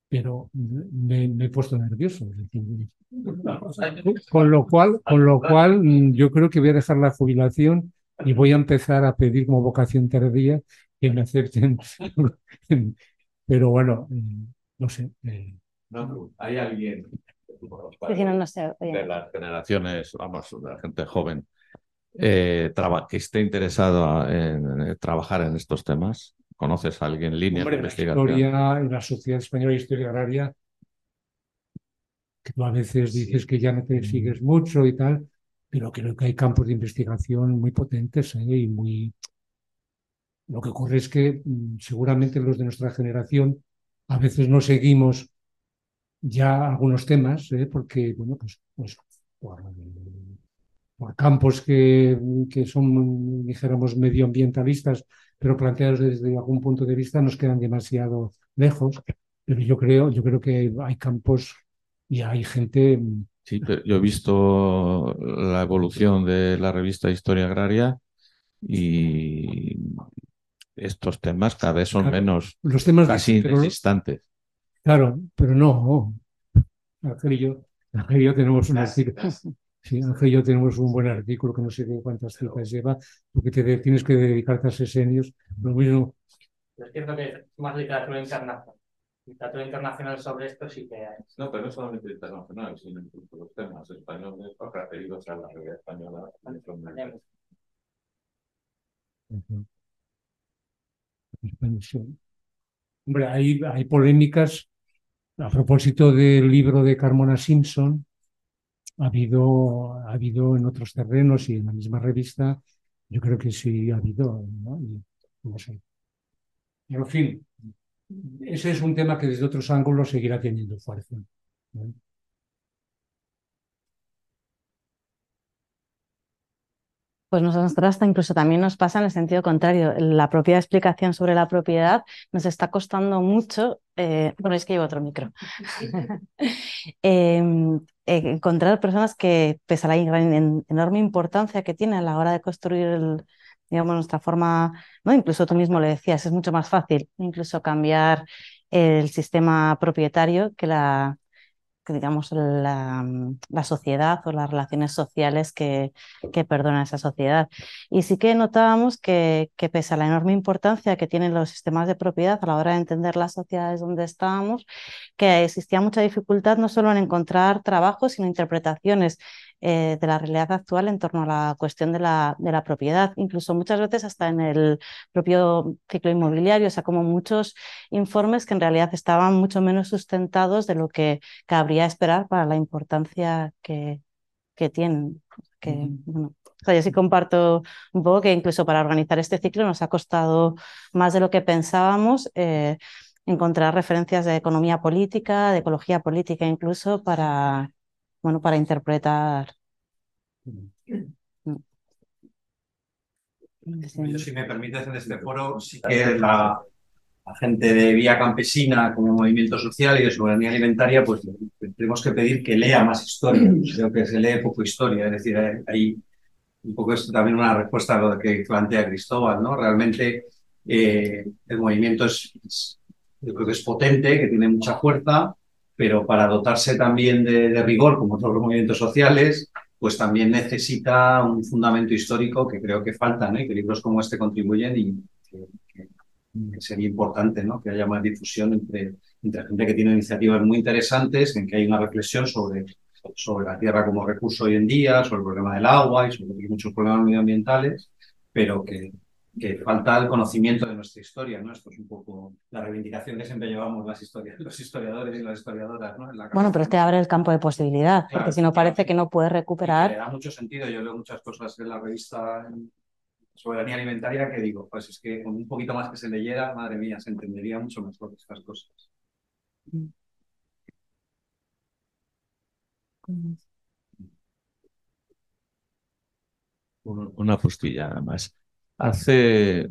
pero me, he puesto nervioso. Con lo cual, con lo cual, yo creo que voy a dejar la jubilación y voy a empezar a pedir como vocación tardía que me acepten. Pero bueno, no sé. eh, No, hay alguien Sí, no, no sé, oye. de las generaciones, vamos, de la gente joven, eh, traba- que esté interesado en, en trabajar en estos temas. ¿Conoces a alguien en línea Hombre, de la investigación? historia, en la Sociedad Española de Historia Agraria, que tú a veces dices que ya no te sigues mucho y tal, pero creo que hay campos de investigación muy potentes ¿eh? y muy... Lo que ocurre es que mm, seguramente los de nuestra generación a veces no seguimos ya algunos temas, ¿eh? porque, bueno, pues, pues por, por campos que, que son, dijéramos, medioambientalistas, pero planteados desde algún punto de vista nos quedan demasiado lejos. Pero yo creo, yo creo que hay campos y hay gente. Sí, yo he visto la evolución de la revista Historia Agraria y estos temas cada vez son menos, los temas casi pero- inexistantes. Claro, pero no. Ángel y yo, Ángel y yo tenemos un artículo. Sí, Ángel y yo tenemos un buen artículo que no sé de cuántas citas lleva, porque te de- tienes que dedicarte a sesenios. Lo mismo, Es cierto que es más literatura internacional. Literatura internacional sobre esto sí que hay. No, pero no solamente internacional, sino incluso los temas españoles o referidos a la realidad española. expansión. Hombre, hay, hay polémicas a propósito del libro de Carmona Simpson. Ha habido, ha habido en otros terrenos y en la misma revista, yo creo que sí ha habido, ¿no? No sé. En fin, ese es un tema que desde otros ángulos seguirá teniendo fuerza. Pues nosotros hasta incluso también nos pasa en el sentido contrario. La propia explicación sobre la propiedad nos está costando mucho. eh, bueno, es que llevo otro micro. Em, eh, encontrar personas que, pese a la enorme importancia que tiene a la hora de construir digamos, nuestra forma, ¿no? Incluso tú mismo le decías, es mucho más fácil incluso cambiar el sistema propietario que la, digamos, la, la sociedad o las relaciones sociales que, que perdona esa sociedad. Y sí que notábamos que, que pese a la enorme importancia que tienen los sistemas de propiedad a la hora de entender las sociedades donde estábamos, que existía mucha dificultad no solo en encontrar trabajos, sino interpretaciones eh, de la realidad actual en torno a la cuestión de la, de la propiedad, incluso muchas veces hasta en el propio ciclo inmobiliario, o sea, como muchos informes que en realidad estaban mucho menos sustentados de lo que cabría esperar para la importancia que, que tienen. Que, bueno, o sea, yo sí comparto un poco que incluso para organizar este ciclo nos ha costado más de lo que pensábamos eh, encontrar referencias de economía política, de ecología política incluso para, bueno, para interpretar. Yo, si me permites, en este foro sí que la, la gente de Vía Campesina como movimiento social y de soberanía alimentaria, pues tenemos que pedir que lea más historia. Creo que se lee poco historia, es decir, hay, hay un poco esto también una respuesta a lo que plantea Cristóbal, ¿no? Realmente eh, el movimiento es, es- yo creo que es potente, que tiene mucha fuerza, pero para dotarse también de, de rigor, como los movimientos sociales, pues también necesita un fundamento histórico que creo que falta, ¿no? Y que libros como este contribuyen y que, que- que sería importante, ¿no? Que haya más difusión entre, entre gente que tiene iniciativas muy interesantes, en que hay una reflexión sobre, sobre la tierra como recurso hoy en día, sobre el problema del agua y sobre muchos problemas medioambientales, pero que, que falta el conocimiento de nuestra historia, ¿no? Esto es un poco la reivindicación que siempre llevamos las historias, los historiadores y las historiadoras, ¿no? En la Bueno, pero es que abre el campo de posibilidad, porque si no claro. parece que no puedes que le recuperar. da mucho sentido. Yo leo muchas cosas en la revista Soberanía Alimentaria que digo, pues es que con un poquito más que se leyera, madre mía, se entendería mucho mejor estas cosas. Un- Una postilla, además. Hace.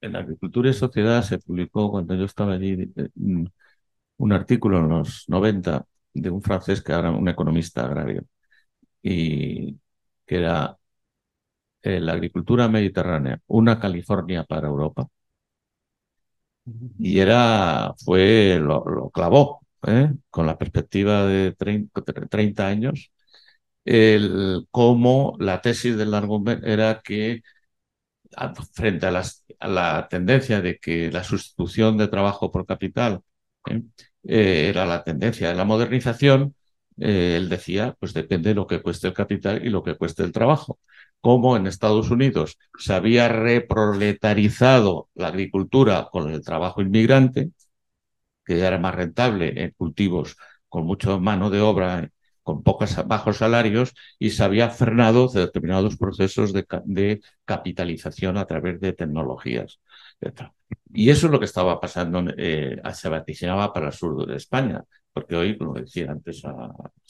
En Agricultura y Sociedad se publicó, cuando yo estaba allí, eh, un, artículo en los 90 de un francés que era un economista agrario y que era eh, la agricultura mediterránea, una California para Europa. Y era, fue, lo, lo clavó, ¿eh? con la perspectiva de 30, 30 años, el, cómo la tesis del argumento era que frente a, la tendencia de que la sustitución de trabajo por capital ¿eh? Eh, era la tendencia de la modernización, eh, él decía, pues depende de lo que cueste el capital y lo que cueste el trabajo. Como en Estados Unidos se había reproletarizado la agricultura con el trabajo inmigrante, que ya era más rentable en cultivos con mucha mano de obra, con pocos bajos salarios, y se había frenado determinados procesos de, capitalización a través de tecnologías. Y eso es lo que estaba pasando, eh, se vaticinaba para el sur de España, porque hoy, como decía antes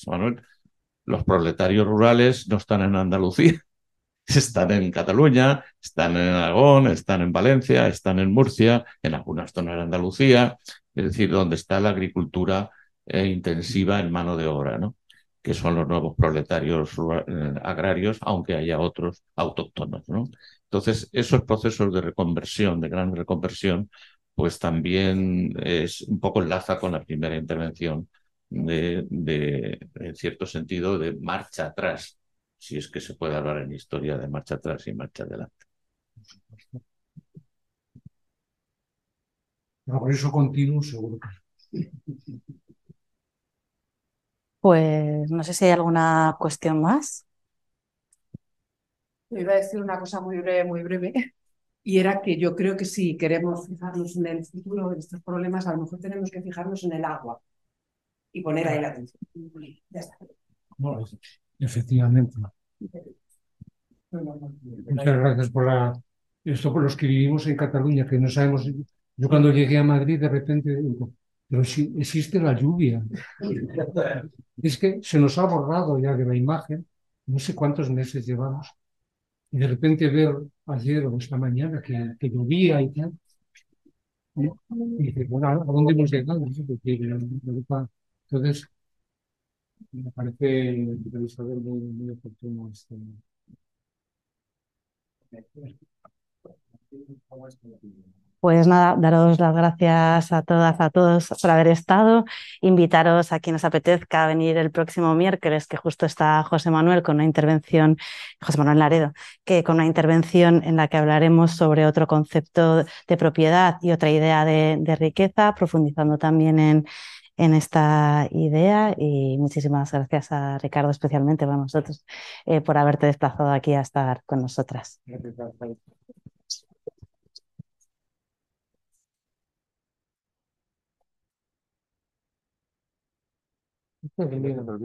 Manuel, los proletarios rurales no están en Andalucía, están en Cataluña, están en Aragón, están en Valencia, están en Murcia, en algunas zonas de Andalucía, es decir, donde está la agricultura eh, intensiva en mano de obra, ¿no? Que son los nuevos proletarios eh, agrarios, aunque haya otros autóctonos. ¿no? Entonces, esos procesos de reconversión, de gran reconversión, pues también es un poco enlaza con la primera intervención de, en cierto sentido, de marcha atrás, si es que se puede hablar en historia de marcha atrás y marcha adelante. eso continuo, seguro Pues no sé si hay alguna cuestión más. Iba a decir una cosa muy breve, muy breve, y era que yo creo que si queremos fijarnos en el futuro de estos problemas, a lo mejor tenemos que fijarnos en el agua y poner ahí la atención. Ya está. efectivamente. Muchas gracias por la... esto por los que vivimos en Cataluña, que no sabemos. Yo cuando llegué a Madrid, de repente digo, pero si existe la lluvia. Es que se nos ha borrado ya de la imagen, no sé cuántos meses llevamos, y de repente ver ayer o esta mañana que, llovía y tal, y bueno, ¿a dónde hemos llegado? Entonces, me parece muy, muy oportuno este. Pues nada, daros las gracias a todas, a todos por haber estado. Invitaros a quien os apetezca a venir el próximo miércoles, que justo está José Manuel con una intervención, José Manuel Laredo, que con una intervención en la que hablaremos sobre otro concepto de propiedad y otra idea de, riqueza, profundizando también en, en esta idea y muchísimas gracias a Ricardo especialmente para nosotros eh, por haberte desplazado aquí a estar con nosotras. Esto es bien, lo